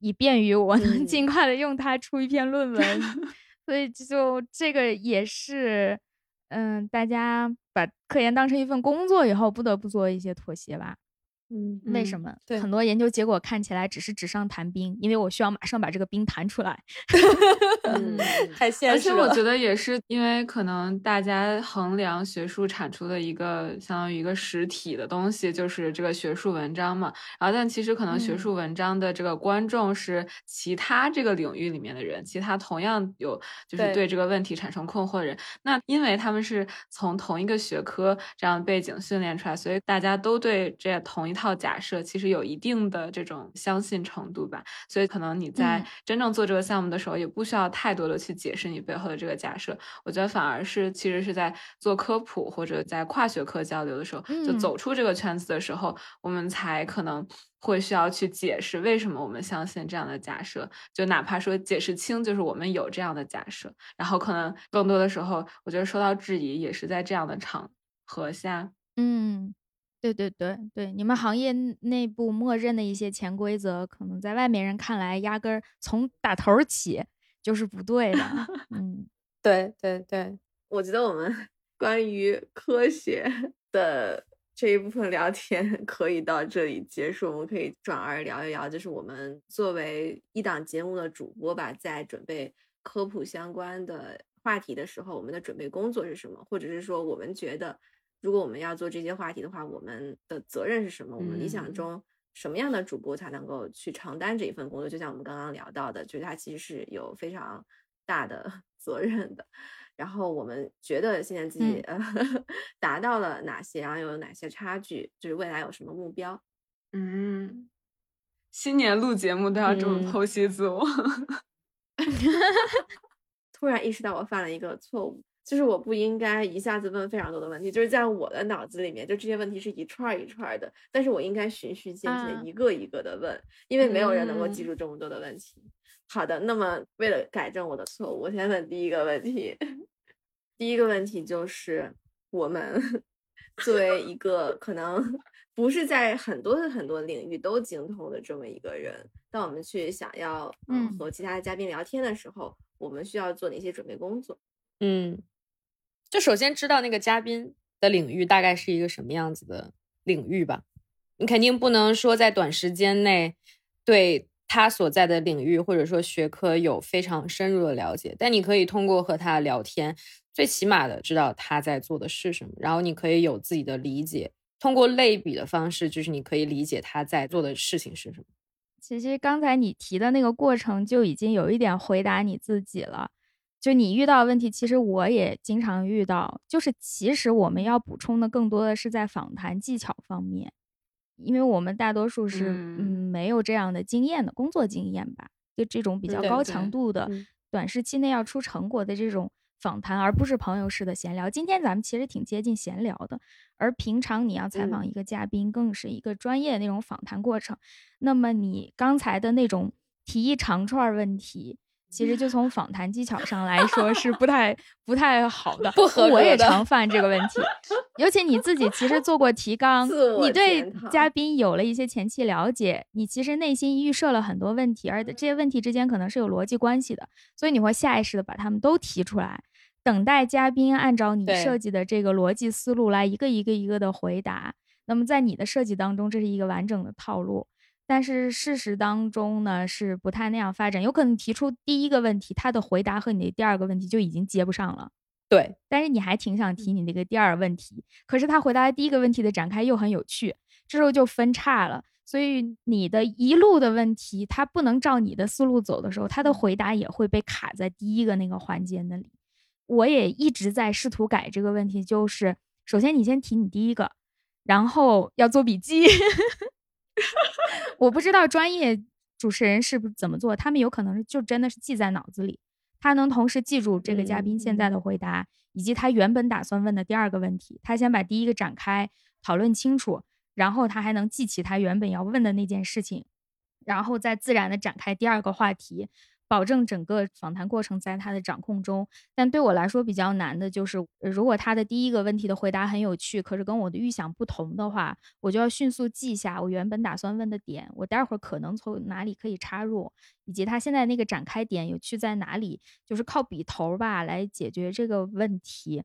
S4: 以便于我能尽快的用它出一篇论文，所以就这个也是，嗯，大家把科研当成一份工作以后，不得不做一些妥协吧。
S1: 嗯，
S4: 为什么？对，很多研究结果看起来只是纸上谈兵，因为我需要马上把这个兵弹出来。
S1: 嗯，太现实
S2: 了。而且我觉得也是因为可能大家衡量学术产出的一个相当于一个实体的东西，就是这个学术文章嘛。然后，但其实可能学术文章的这个观众是其他这个领域里面的人，其他同样有就是对这个问题产生困惑的人。那因为他们是从同一个学科这样背景训练出来，所以大家都对这同一。套假设其实有一定的这种相信程度吧，所以可能你在真正做这个项目的时候，也不需要太多的去解释你背后的这个假设。我觉得反而是其实是在做科普或者在跨学科交流的时候，就走出这个圈子的时候，我们才可能会需要去解释为什么我们相信这样的假设。就哪怕说解释清，就是我们有这样的假设，然后可能更多的时候，我觉得受到质疑也是在这样的场合下，
S4: 嗯。对对对对，你们行业内部默认的一些潜规则，可能在外面人看来，压根儿从打头起就是不对的。嗯，
S1: 对对对，
S3: 我觉得我们 关于科学 的这一部分聊天可以到这里结束，我们可以转而聊一聊，就是我们作为一档节目的主播吧，在准备科普相关的话题的时候，我们的准备工作是什么，或者是说我们觉得。如果我们要做这些话题的话，我们的责任是什么？我们理想中什么样的主播才能够去承担这一份工作？就像我们刚刚聊到的，就是他其实是有非常大的 责任的。然后我们觉得现在自己呃 达到了哪些，然后又有哪些差距？就是未来有什么目标？
S2: 嗯，新年录节目都要这么剖析自我，
S3: 突然意识到我犯了一个错误。就是我不应该一下子问非常多的问题，就是在我的脑子里面，就这些问题是一串一串的，但是我应该循序渐进一个一个的问，因为没有人能够记住这么多的问题。好的，那么为了改正我的错误，我先问第一个问题。第一个问题就是我们 作为一个可能不是在很多的很多领域都精通的这么一个人，当我们去想要嗯和其他的嘉宾聊天的时候，我们需要做哪些准备工作？
S1: 嗯。就首先知道那个嘉宾的领域大概是一个什么样子的领域吧，你肯定不能说在短时间内对他所在的领域或者说学科有非常深入的了解，但你可以通过和他聊天，最起码的知道他在做的是什么，然后你可以有自己的理解，通过类比的方式，就是你可以理解他在做的事情是什么。
S4: 其实刚才你提的那个过程就已经有一点回答你自己了。就你遇到的问题，其实我也经常遇到。就是其实我们要补充的更多的是在访谈技巧方面，因为我们大多数是嗯没有这样的经验的工作经验吧，就这种比较高强度的、短时期内要出成果的这种访谈，而不是朋友式的闲聊。今天咱们其实挺接近闲聊的，而平常你要采访一个嘉宾，更是一个专业的那种访谈过程。那么你刚才的那种提一长串问题。其实就从访谈技巧上来说是不太 不太好的，
S1: 不合
S4: 我也常犯这个问题，尤其你自己其实做过提纲，你对嘉宾有了一些前期了解，你其实内心预设了很多问题，而这些问题之间可能是有逻辑关系的，所以你会下意识的把他们都提出来，等待嘉宾按照你设计的这个逻辑思路来一个一个一个的回答。那么在你的设计当中，这是一个完整的套路。但是事实当中呢，是不太那样发展。有可能提出第一个问题，他的回答和你的第二个问题就已经接不上了。
S1: 对，
S4: 但是你还挺想提你那个第二问题，可是他回答第一个问题的展开又很有趣，这时候就分叉了。所以你的一路的问题，他不能照你的思路走的时候，他的回答也会被卡在第一个那个环节那里。我也一直在试图改这个问题，就是首先你先提你第一个，然后要做笔记。我不知道专业主持人是不是怎么做，他们有可能是就真的是记在脑子里，他能同时记住这个嘉宾现在的回答，以及他原本打算问的第二个问题，他先把第一个展开讨论清楚，然后他还能记起他原本要问的那件事情，然后再自然的展开第二个话题。保证整个访谈过程在他的掌控中，但对我来说比较难的就是，如果他的第一个问题的回答很有趣，可是跟我的预想不同的话，我就要迅速记下我原本打算问的点，我待会儿可能从哪里可以插入，以及他现在那个展开点有趣在哪里，就是靠笔头吧来解决这个问题，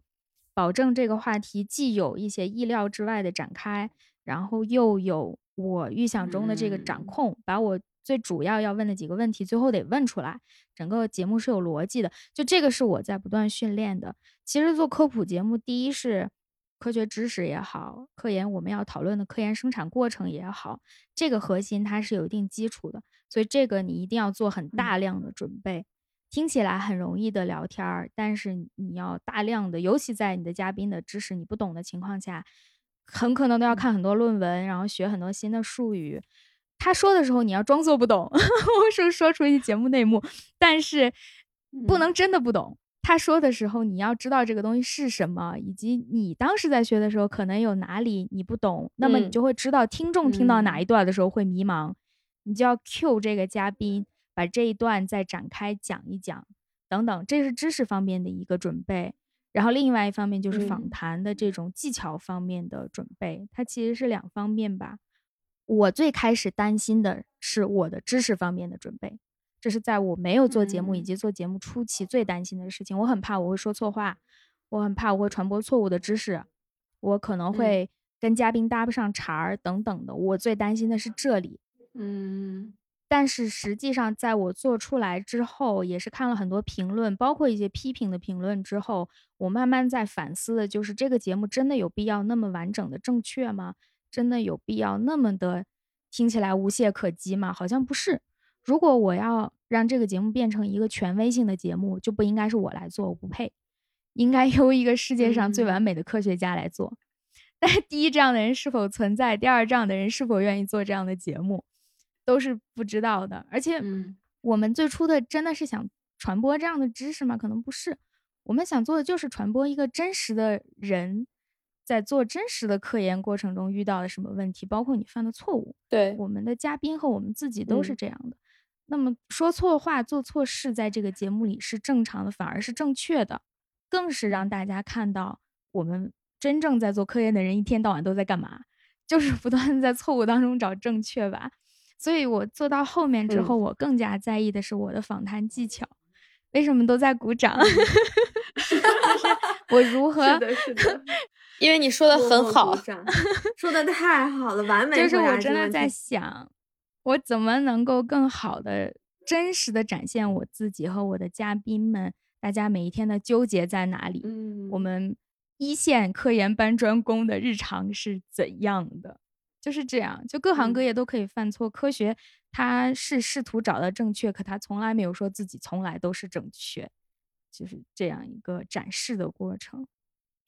S4: 保证这个话题既有一些意料之外的展开，然后又有我预想中的这个掌控，把我。最主要要问的几个问题，最后得问出来。整个节目是有逻辑的，就这个是我在不断训练的。其实做科普节目，第一是科学知识也好，科研我们要讨论的科研生产过程也好，这个核心它是有一定基础的。所以这个你一定要做很大量的准备。听起来很容易的聊天儿，但是你要大量的，尤其在你的嘉宾的知识你不懂的情况下，很可能都要看很多论文，然后学很多新的术语。他说的时候，你要装作不懂，我说说出一些节目内幕，但是不能真的不懂。他说的时候，你要知道这个东西是什么，以及你当时在学的时候可能有哪里你不懂，那么你就会知道听众听到哪一段的时候会迷茫，你就要 cue 这个嘉宾把这一段再展开讲一讲，等等，这是知识方面的一个准备。然后另外一方面就是访谈的这种技巧方面的准备，它其实是两方面吧。我最开始担心的是我的知识方面的准备，这是在我没有做节目以及做节目初期最担心的事情。我很怕我会说错话，我很怕我会传播错误的知识，我可能会跟嘉宾搭不上茬儿等等的。我最担心的是这里。
S2: 嗯，
S4: 但是实际上，在我做出来之后，也是看了很多评论，包括一些批评的评论之后，我慢慢在反思的就是这个节目真的有必要那么完整的正确吗？真的有必要那么的听起来无懈可击吗？好像不是。如果我要让这个节目变成一个权威性的节目，就不应该是我来做，我不配，应该由一个世界上最完美的科学家来做。但是，第一，这样的人是否存在；第二，这样的人是否愿意做这样的节目，都是不知道的。而且，我们最初的真的是想传播这样的知识吗？可能不是。我们想做的就是传播一个真实的人。在做真实的科研过程中遇到了什么问题，包括你犯的错误。
S1: 对，
S4: 我们的嘉宾和我们自己都是这样的。那么说错话、做错事，在这个节目里是正常的，反而是正确的，更是让大家看到我们真正在做科研的人一天到晚都在干嘛，就是不断在错误当中找正确吧。所以我做到后面之后，我更加在意的是我的访谈技巧。为什么都在鼓掌？我如 何？
S1: 因为你说的很好，
S3: 说的太好了，完美。
S4: 就是我真的在想，我怎么能够更好的、真实的展现我自己和我的嘉宾们，大家每一天的纠结在哪里？
S3: 嗯，
S4: 我们一线科研搬砖工的日常是怎样的？就是这样，就各行各业都可以犯错。科学它是试图找到正确，可它从来没有说自己从来都是正确。就是这样一个展示的过程。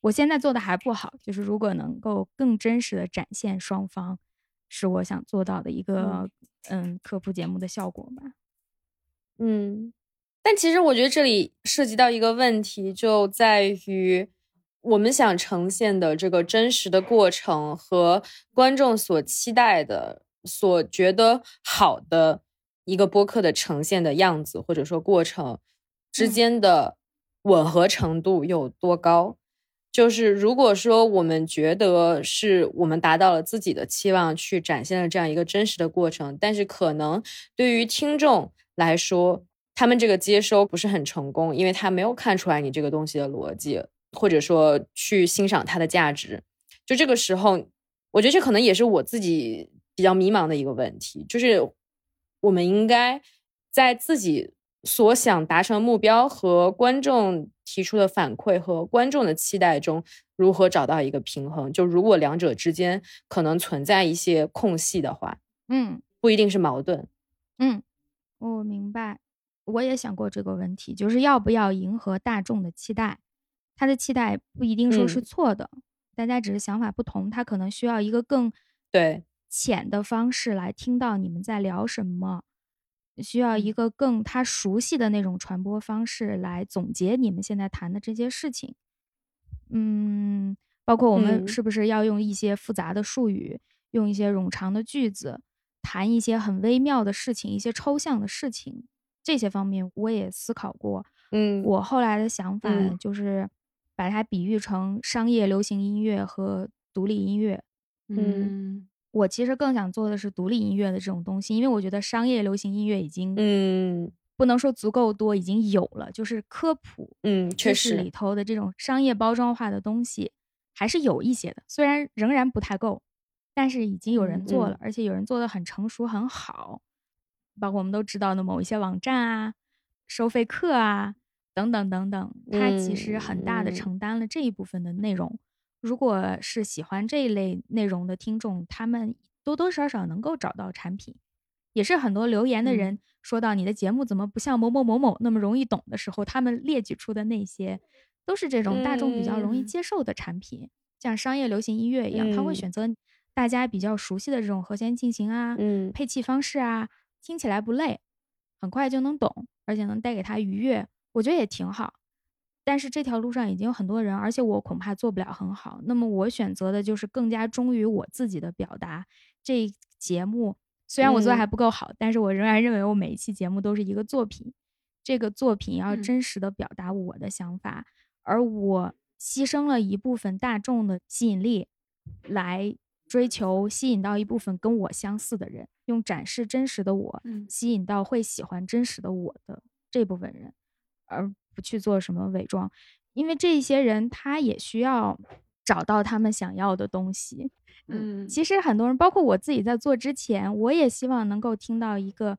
S4: 我现在做的还不好，就是如果能够更真实的展现双方，是我想做到的一个嗯科普节目的效果吧。
S1: 嗯，但其实我觉得这里涉及到一个问题，就在于我们想呈现的这个真实的过程和观众所期待的、所觉得好的一个播客的呈现的样子，或者说过程之间的吻合程度有多高。就是如果说我们觉得是我们达到了自己的期望，去展现了这样一个真实的过程，但是可能对于听众来说，他们这个接收不是很成功，因为他没有看出来你这个东西的逻辑，或者说去欣赏它的价值。就这个时候，我觉得这可能也是我自己比较迷茫的一个问题，就是我们应该在自己。所想达成的目标和观众提出的反馈和观众的期待中，如何找到一个平衡？就如果两者之间可能存在一些空隙的话，
S4: 嗯，
S1: 不一定是矛盾。
S4: 嗯，我明白，我也想过这个问题，就是要不要迎合大众的期待？他的期待不一定说是错的，大家只是想法不同，他可能需要一个更
S1: 对
S4: 浅的方式来听到你们在聊什么。需要一个更他熟悉的那种传播方式来总结你们现在谈的这些事情，嗯，包括我们是不是要用一些复杂的术语，用一些冗长的句子，谈一些很微妙的事情，一些抽象的事情，这些方面我也思考过。
S1: 嗯，
S4: 我后来的想法就是把它比喻成商业流行音乐和独立音乐。
S1: 嗯。
S4: 我其实更想做的是独立音乐的这种东西，因为我觉得商业流行音乐已经，
S1: 嗯，
S4: 不能说足够多，已经有了，就是科普，
S1: 嗯，确实
S4: 里头的这种商业包装化的东西还是有一些的，虽然仍然不太够，但是已经有人做了，而且有人做的很成熟很好，包括我们都知道的某一些网站啊、收费课啊等等等等，它其实很大的承担了这一部分的内容。如果是喜欢这一类内容的听众，他们多多少少能够找到产品，也是很多留言的人说到你的节目怎么不像某某某某那么容易懂的时候，他们列举出的那些都是这种大众比较容易接受的产品，像商业流行音乐一样，他会选择大家比较熟悉的这种和弦进行啊、配器方式啊，听起来不累，很快就能懂，而且能带给他愉悦，我觉得也挺好。但是这条路上已经有很多人，而且我恐怕做不了很好。那么我选择的就是更加忠于我自己的表达。这节目虽然我做的还不够好，但是我仍然认为我每一期节目都是一个作品。这个作品要真实的表达我的想法，而我牺牲了一部分大众的吸引力，来追求吸引到一部分跟我相似的人，用展示真实的我，吸引到会喜欢真实的我的这部分人，而。不去做什么伪装，因为这些人他也需要找到他们想要的东西。
S2: 嗯，
S4: 其实很多人，包括我自己，在做之前，我也希望能够听到一个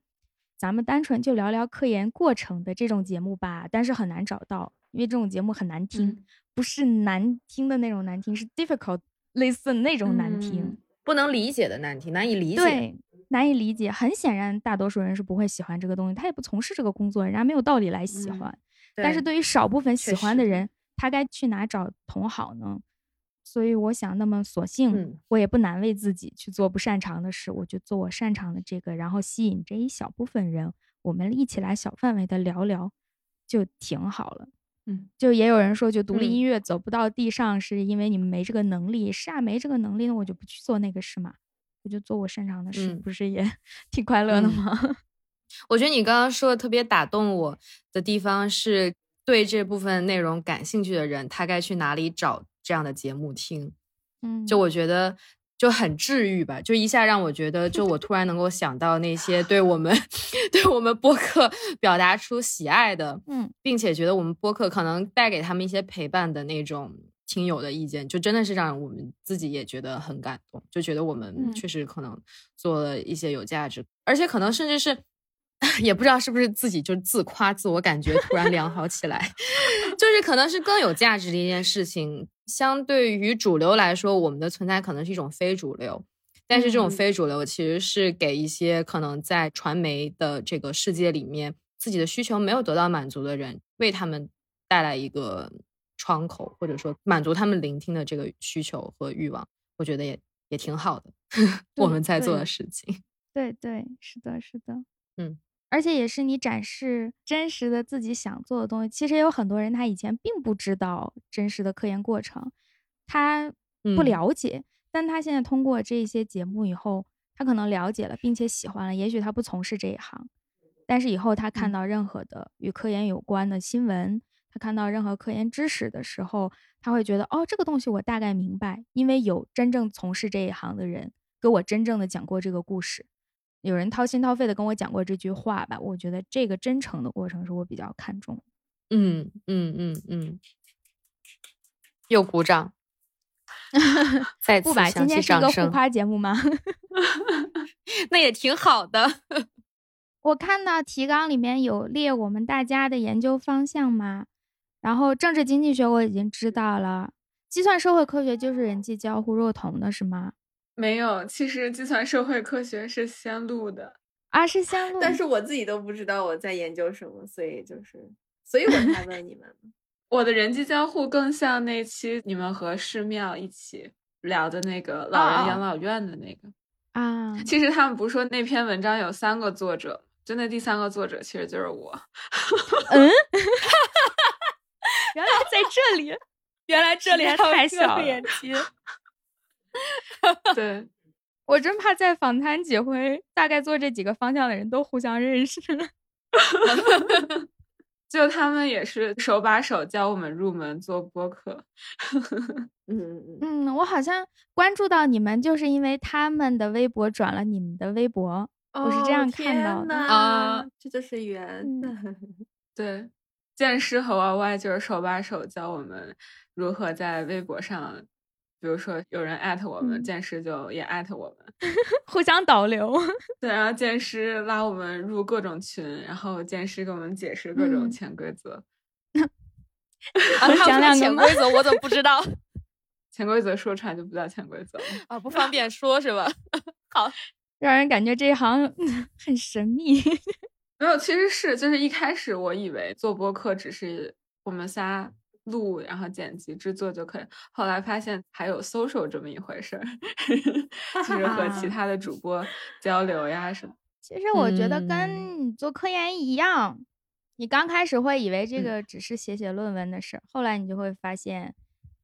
S4: 咱们单纯就聊聊科研过程的这种节目吧，但是很难找到，因为这种节目很难听，不是难听的那种难听，是 difficult listen 那种难听，
S1: 不能理解的难听，难以理解。
S4: 对，难以理解。很显然，大多数人是不会喜欢这个东西，他也不从事这个工作，人家没有道理来喜欢。但是对于少部分喜欢的人，他该去哪找同好呢？所以我想，那么索性我也不难为自己去做不擅长的事，我就做我擅长的这个，然后吸引这一小部分人，我们一起来小范围的聊聊，就挺好了。
S2: 嗯，
S4: 就也有人说，就独立音乐走不到地上，是因为你们没这个能力。是啊，没这个能力，那我就不去做那个事嘛，我就做我擅长的事，不是也 挺快乐的吗？
S1: 我觉得你刚刚说的特别打动我的地方是，对这部分内容感兴趣的人，他该去哪里找这样的节目听？
S4: 嗯，
S1: 就我觉得就很治愈吧，就一下让我觉得，就我突然能够想到那些对我们 对我们播客表达出喜爱的，
S4: 嗯，
S1: 并且觉得我们播客可能带给他们一些陪伴的那种听友的意见，就真的是让我们自己也觉得很感动，就觉得我们确实可能做了一些有价值，而且可能甚至是。也不知道是不是自己就自夸，自我感觉突然良好起来，就是可能是更有价值的一件事情。相对于主流来说，我们的存在可能是一种非主流，但是这种非主流其实是给一些可能在传媒的这个世界里面自己的需求没有得到满足的人，为他们带来一个窗口，或者说满足他们聆听的这个需求和欲望，我觉得也也挺好的。我们在做的事情，
S4: 对对，是的，是的，
S1: 嗯，
S4: 而且也是你展示真实的自己想做的东西。其实也有很多人他以前并不知道真实的科研过程，他不了解，但他现在通过这些节目以后，他可能了解了，并且喜欢了。也许他不从事这一行。但是以后他看到任何的与科研有关的新闻，他看到任何科研知识的时候，他会觉得哦，这个东西我大概明白，因为有真正从事这一行的人给我真正的讲过这个故事，有人掏心掏肺的跟我讲过这句话吧。我觉得这个真诚的过程是我比较看重。
S1: 嗯嗯嗯嗯，又鼓掌，再次
S4: 响起掌声。互夸节目吗？
S1: 那也挺好的。
S4: 我看到提纲里面有列我们大家的研究方向嘛，然后政治经济学我已经知道了，计算社会科学就是人际交互若同的是吗？
S2: 没有，其实计算社会科学是先录的
S4: 啊，是先录。
S3: 但是我自己都不知道我在研究什么，所以就是，所以我才问你们。
S2: 我的人际交互更像那期你们和寺庙一起聊的那个老人养老院的那个
S4: 啊。
S2: 其实他们不是说那篇文章有三个作者。就那，第三个作者其实就是我。
S4: 嗯，原来在这里，
S1: 原来这里
S4: 太小了。
S2: 对，
S4: 我真怕在访谈几回，大概做这几个方向的人都互相认识。
S2: 就他们也是手把手教我们入门做播客。
S3: 嗯
S4: 嗯，我好像关注到你们，就是因为他们的微博转了你们的微博。我是这样看到的
S3: 啊，这就是缘。
S2: 对，剑师和 Y Y 就是手把手教我们如何在微博上，比如说有人艾特我们，剑师就也艾特我们，
S4: 互相导流。
S2: 对，然后剑师拉我们入各种群，然后剑师给我们解释各种潜规则。
S4: 讲两个
S1: 潜规则，我怎么不知道？
S2: 潜规则说出来就不叫潜规则
S1: 啊，不方便说是吧？好。
S4: 让人感觉这一行很神秘。
S2: 没有，其实是就是一开始我以为做播客只是我们仨录，然后剪辑制作就可以。后来发现还有 social 这么一回事儿，就是和其 他的主播交流呀什么。
S4: 其实我觉得跟你做科研一样，你刚开始会以为这个只是写写论文的事儿，后来你就会发现，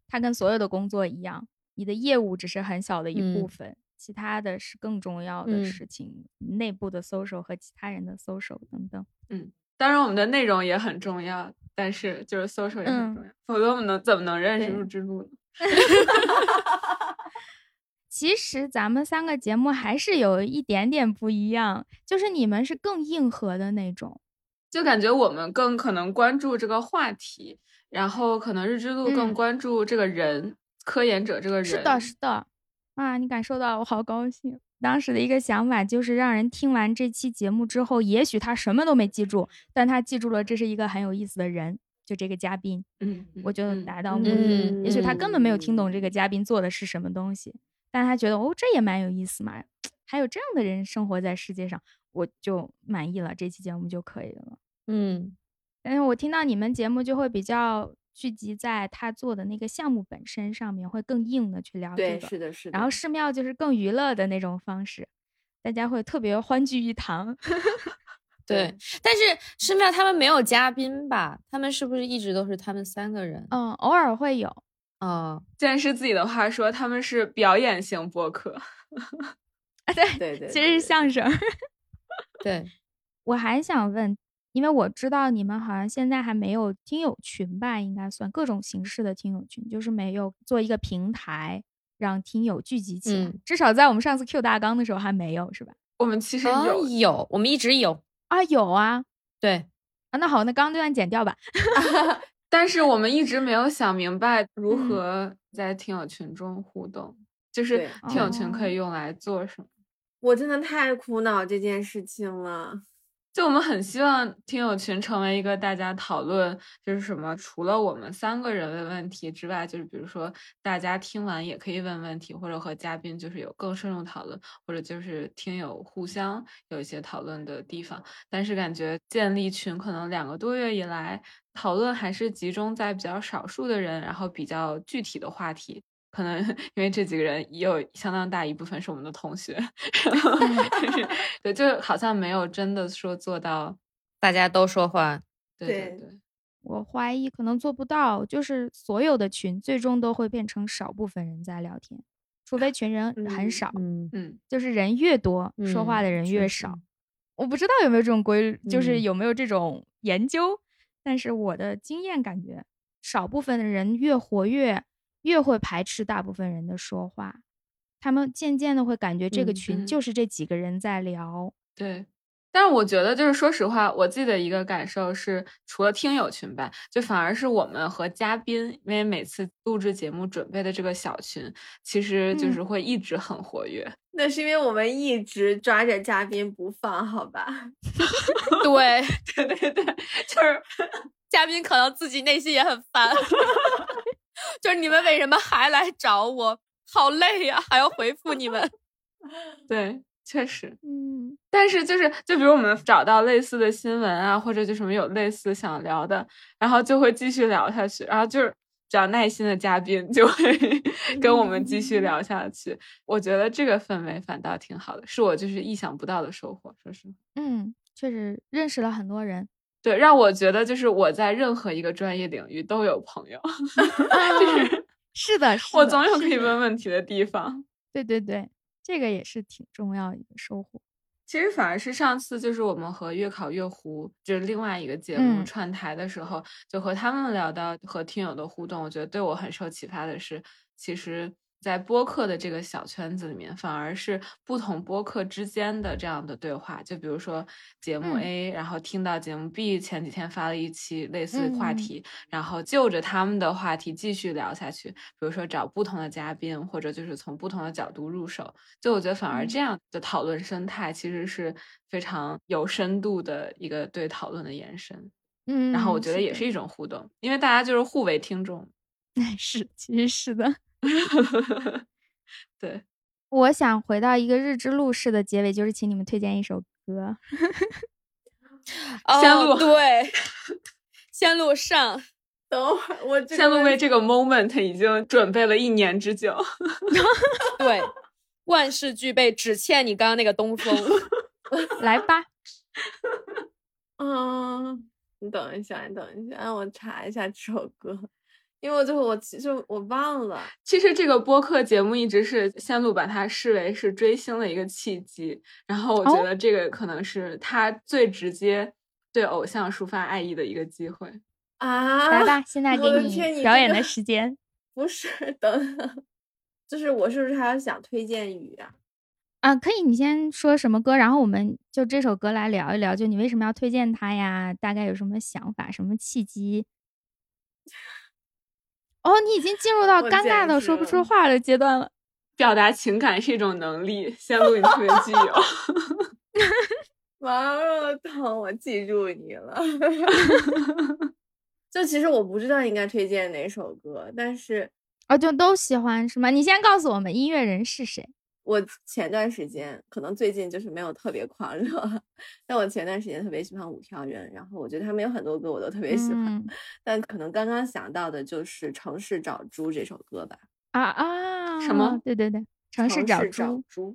S4: 它跟所有的工作一样，你的业务只是很小的一部分。其他的是更重要的事情，内部的 social 和其他人的 social 等等。
S2: 嗯，当然我们的内容也很重要，但是就是 social 也很重要，否则我们能怎么能认识入之路呢？
S4: 其实咱们三个节目还是有一点点不一样，就是你们是更硬核的那种，
S2: 就感觉我们更可能关注这个话题，然后可能日之路更关注这个人，科研者这个人。
S4: 是的，是的。啊，你感受到我好高兴。当时的一个想法就是让人听完这期节目之后，也许他什么都没记住，但他记住了这是一个很有意思的人，就这个嘉宾。
S2: 嗯，
S4: 我就达到目的。也许他根本没有听懂这个嘉宾做的是什么东西，但他觉得哦，这也蛮有意思嘛，还有这样的人生活在世界上，我就满意了，这期节目就可以了。
S1: 嗯，
S4: 但是我听到你们节目就会比较。聚集在他做的那个项目本身上面，会更硬的去聊这
S3: 个。是的，是的。
S4: 然后寺庙就是更娱乐的那种方式，大家会特别欢聚一堂。
S1: 对，但是寺庙他们没有嘉宾吧？他们是不是一直都是他们三个人？
S4: 嗯，偶尔会有。
S1: 嗯，
S2: 既然是自己的话说，他们是表演型播客。
S4: 啊，对
S3: 对对，
S4: 其实是相声。
S1: 对，
S4: 我还想问。因为我知道你们好像现在还没有听友群吧，应该算各种形式的听友群，就是没有做一个平台让听友聚集起来。至少在我们上次 Q 大纲的时候还没有，是吧？
S2: 我们其实有
S1: 有，我们一直有
S4: 啊，有啊，
S1: 对
S4: 啊，那好，那刚刚这段剪掉吧。
S2: 但是我们一直没有想明白如何在听友群中互动，就是听友群可以用来做什么？
S3: 我真的太苦恼这件事情了。
S2: 就我们很希望听友群成为一个大家讨论，就是什么，除了我们三个人问问题之外，就是比如说大家听完也可以问问题，或者和嘉宾就是有更深入讨论，或者就是听友互相有一些讨论的地方。但是感觉建立群可能两个多月以来，讨论还是集中在比较少数的人，然后比较具体的话题。可能因为这几个人也有相当大一部分是我们的同学，对，就好像没有真的说做到
S1: 大家都说话。
S2: 对对对，
S4: 我怀疑可能做不到，就是所有的群最终都会变成少部分人在聊天，除非群人很少。
S1: 嗯
S2: 嗯，
S4: 就是人越多，说话的人越少。我不知道有没有这种规律，就是有没有这种研究，但是我的经验感觉，少部分的人越活跃。越会排斥大部分人的说话，他们渐渐的会感觉这个群就是这几个人在聊。
S2: 对，但是我觉得就是说实话，我自己的一个感受是，除了听友群吧，就反而是我们和嘉宾，因为每次录制节目准备的这个小群，其实就是会一直很活跃。
S3: 那是因为我们一直抓着嘉宾不放，好吧？
S1: 对
S2: 对对对，就是
S1: 嘉宾可能自己内心也很烦。就是你们为什么还来找我？好累呀，还要回复你们。
S2: 对，确实，
S4: 嗯。
S2: 但是就是，就比如我们找到类似的新闻啊，或者就什么有类似想聊的，然后就会继续聊下去。然后就是只要耐心的嘉宾就会跟我们继续聊下去。我觉得这个氛围反倒挺好的，是我就是意想不到的收获。说实话，
S4: 嗯，确实认识了很多人。
S2: 对，让我觉得就是我在任何一个专业领域都有朋友，就是
S4: 是的，
S2: 我总有可以问问题的地方。
S4: 对对对，这个也是挺重要一个收获。
S2: 其实反而是上次就是我们和月考月湖就是另外一个节目串台的时候，就和他们聊到和听友的互动，我觉得对我很受启发的是，其实。在播客的这个小圈子里面，反而是不同播客之间的这样的对话。就比如说节目 A，然后听到节目 B 前几天发了一期类似话题，然后就着他们的话题继续聊下去。比如说找不同的嘉宾，或者就是从不同的角度入手。就我觉得反而这样的讨论生态其实是非常有深度的一个对讨论的延伸。
S4: 嗯，
S2: 然后我觉得也是一种互动，因为大家就是互为听众。
S4: 是，其实是的。
S2: 对，
S4: 我想回到一个日之路式的结尾，就是请你们推荐一首歌。
S2: 先录
S1: 对，先录上。
S3: 等会儿我
S2: 先录为这个 moment 已经准备了一年之久。
S1: 对，万事俱备，只欠你刚刚那个东风。
S4: 来吧。
S3: 嗯，你等一下，你等一下，让我查一下这首歌。因为我最后我其实我忘了，
S2: 其实这个播客节目一直是线路把它视为是追星的一个契机，然后我觉得这个可能是他最直接对偶像抒发爱意的一个机会
S3: 啊！
S4: 来吧，现在给你表演的时间。
S3: 不是，等等，就是我是不是还要想推荐语啊？
S4: 啊，可以，你先说什么歌，然后我们就这首歌来聊一聊，就你为什么要推荐它呀？大概有什么想法，什么契机？哦，你已经进入到尴尬的说不出话的阶段了。
S2: 表达情感是一种能力，线路你特别具有。
S3: 妈妈疼，我记住你了。就其实我不知道应该推荐哪首歌，但是
S4: 哦，就都喜欢是吗？你先告诉我们音乐人是谁。
S3: 我前段时间可能最近就是没有特别狂热，但我前段时间特别喜欢五条人，然后我觉得他们有很多歌我都特别喜欢，但可能刚刚想到的就是《城市找猪》这首歌吧。
S4: 啊啊！
S2: 什么？
S4: 对对对，《城市
S3: 找
S4: 猪》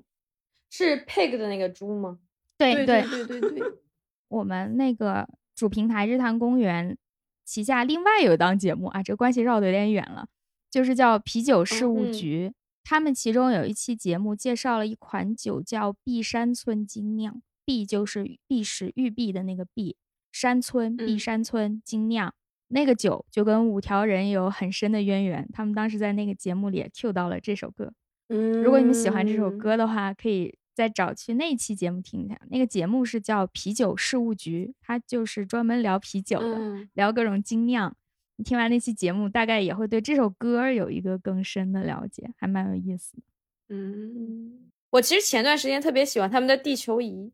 S1: 是 Pig 的那个猪吗？
S3: 对
S4: 对
S3: 对对对。
S4: 我们那个主平台日坛公园旗下另外有一档节目啊，这关系绕的有点远了，就是叫啤酒事务局。他们其中有一期节目介绍了一款酒，叫碧山村精酿。碧就是碧石玉璧的那个碧，山村碧山村精酿那个酒就跟五条人有很深的渊源。他们当时在那个节目里也 Q 到了这首歌。
S3: 嗯，
S4: 如果你们喜欢这首歌的话，可以再找去那期节目听一下。那个节目是叫啤酒事务局，它就是专门聊啤酒的，聊各种精酿。听完那期节目，大概也会对这首歌有一个更深的了解，还蛮有意思的。
S2: 嗯，
S1: 我其实前段时间特别喜欢他们的地球仪，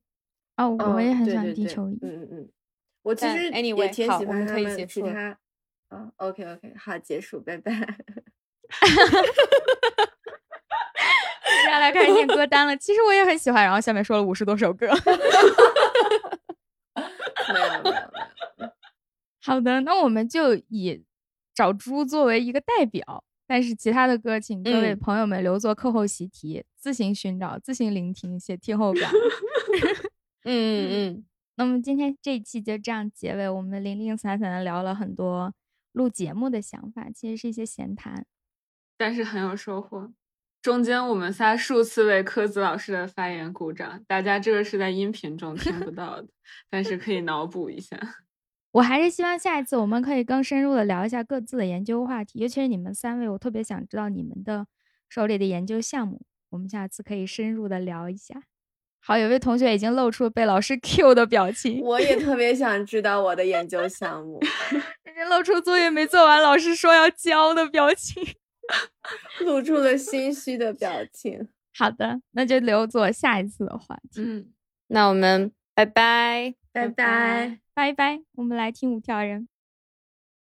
S4: 哦，我也很喜欢地球仪。
S3: 嗯嗯嗯，我其实
S1: anyway，
S3: 也挺喜欢他们其他。啊，OK OK，好，结束，拜拜。
S4: 接下来开始念歌单了。其实我也很喜欢，然后下面说了五十多首歌。
S3: 没有没有没有，
S4: 好的，那我们就以找猪作为一个代表，但是其他的歌，请各位
S1: 嗯
S4: 朋友们留作课后习题，自行寻找、自行聆听，写听后感。
S1: 嗯 嗯嗯，
S4: 那么今天这一期就这样结尾，我们零零散散的聊了很多录节目的想法，其实是一些闲谈。
S2: 但是很有收获。中间我们仨数次为柯子老师的发言鼓掌，大家这个是在音频中听不到的，但是可以脑补一下。
S4: 我还是希望下一次我们可以更深入的聊一下各自的研究话题，尤其是你们三位，我特别想知道你们的手里的研究项目，我们下次可以深入的聊一下。好，有位同学已经露出被老师 Q 的表情，
S3: 我也特别想知道我的研究 项目，
S4: 人家露出作业没做完，老师说要交的表情。
S3: 露出了心虚的表情。
S4: 好的，那就留作下一次的话题。
S2: 嗯，
S1: 那我们拜拜。
S3: 拜
S2: 拜拜
S3: 拜。
S4: 拜拜，我们来听五条人。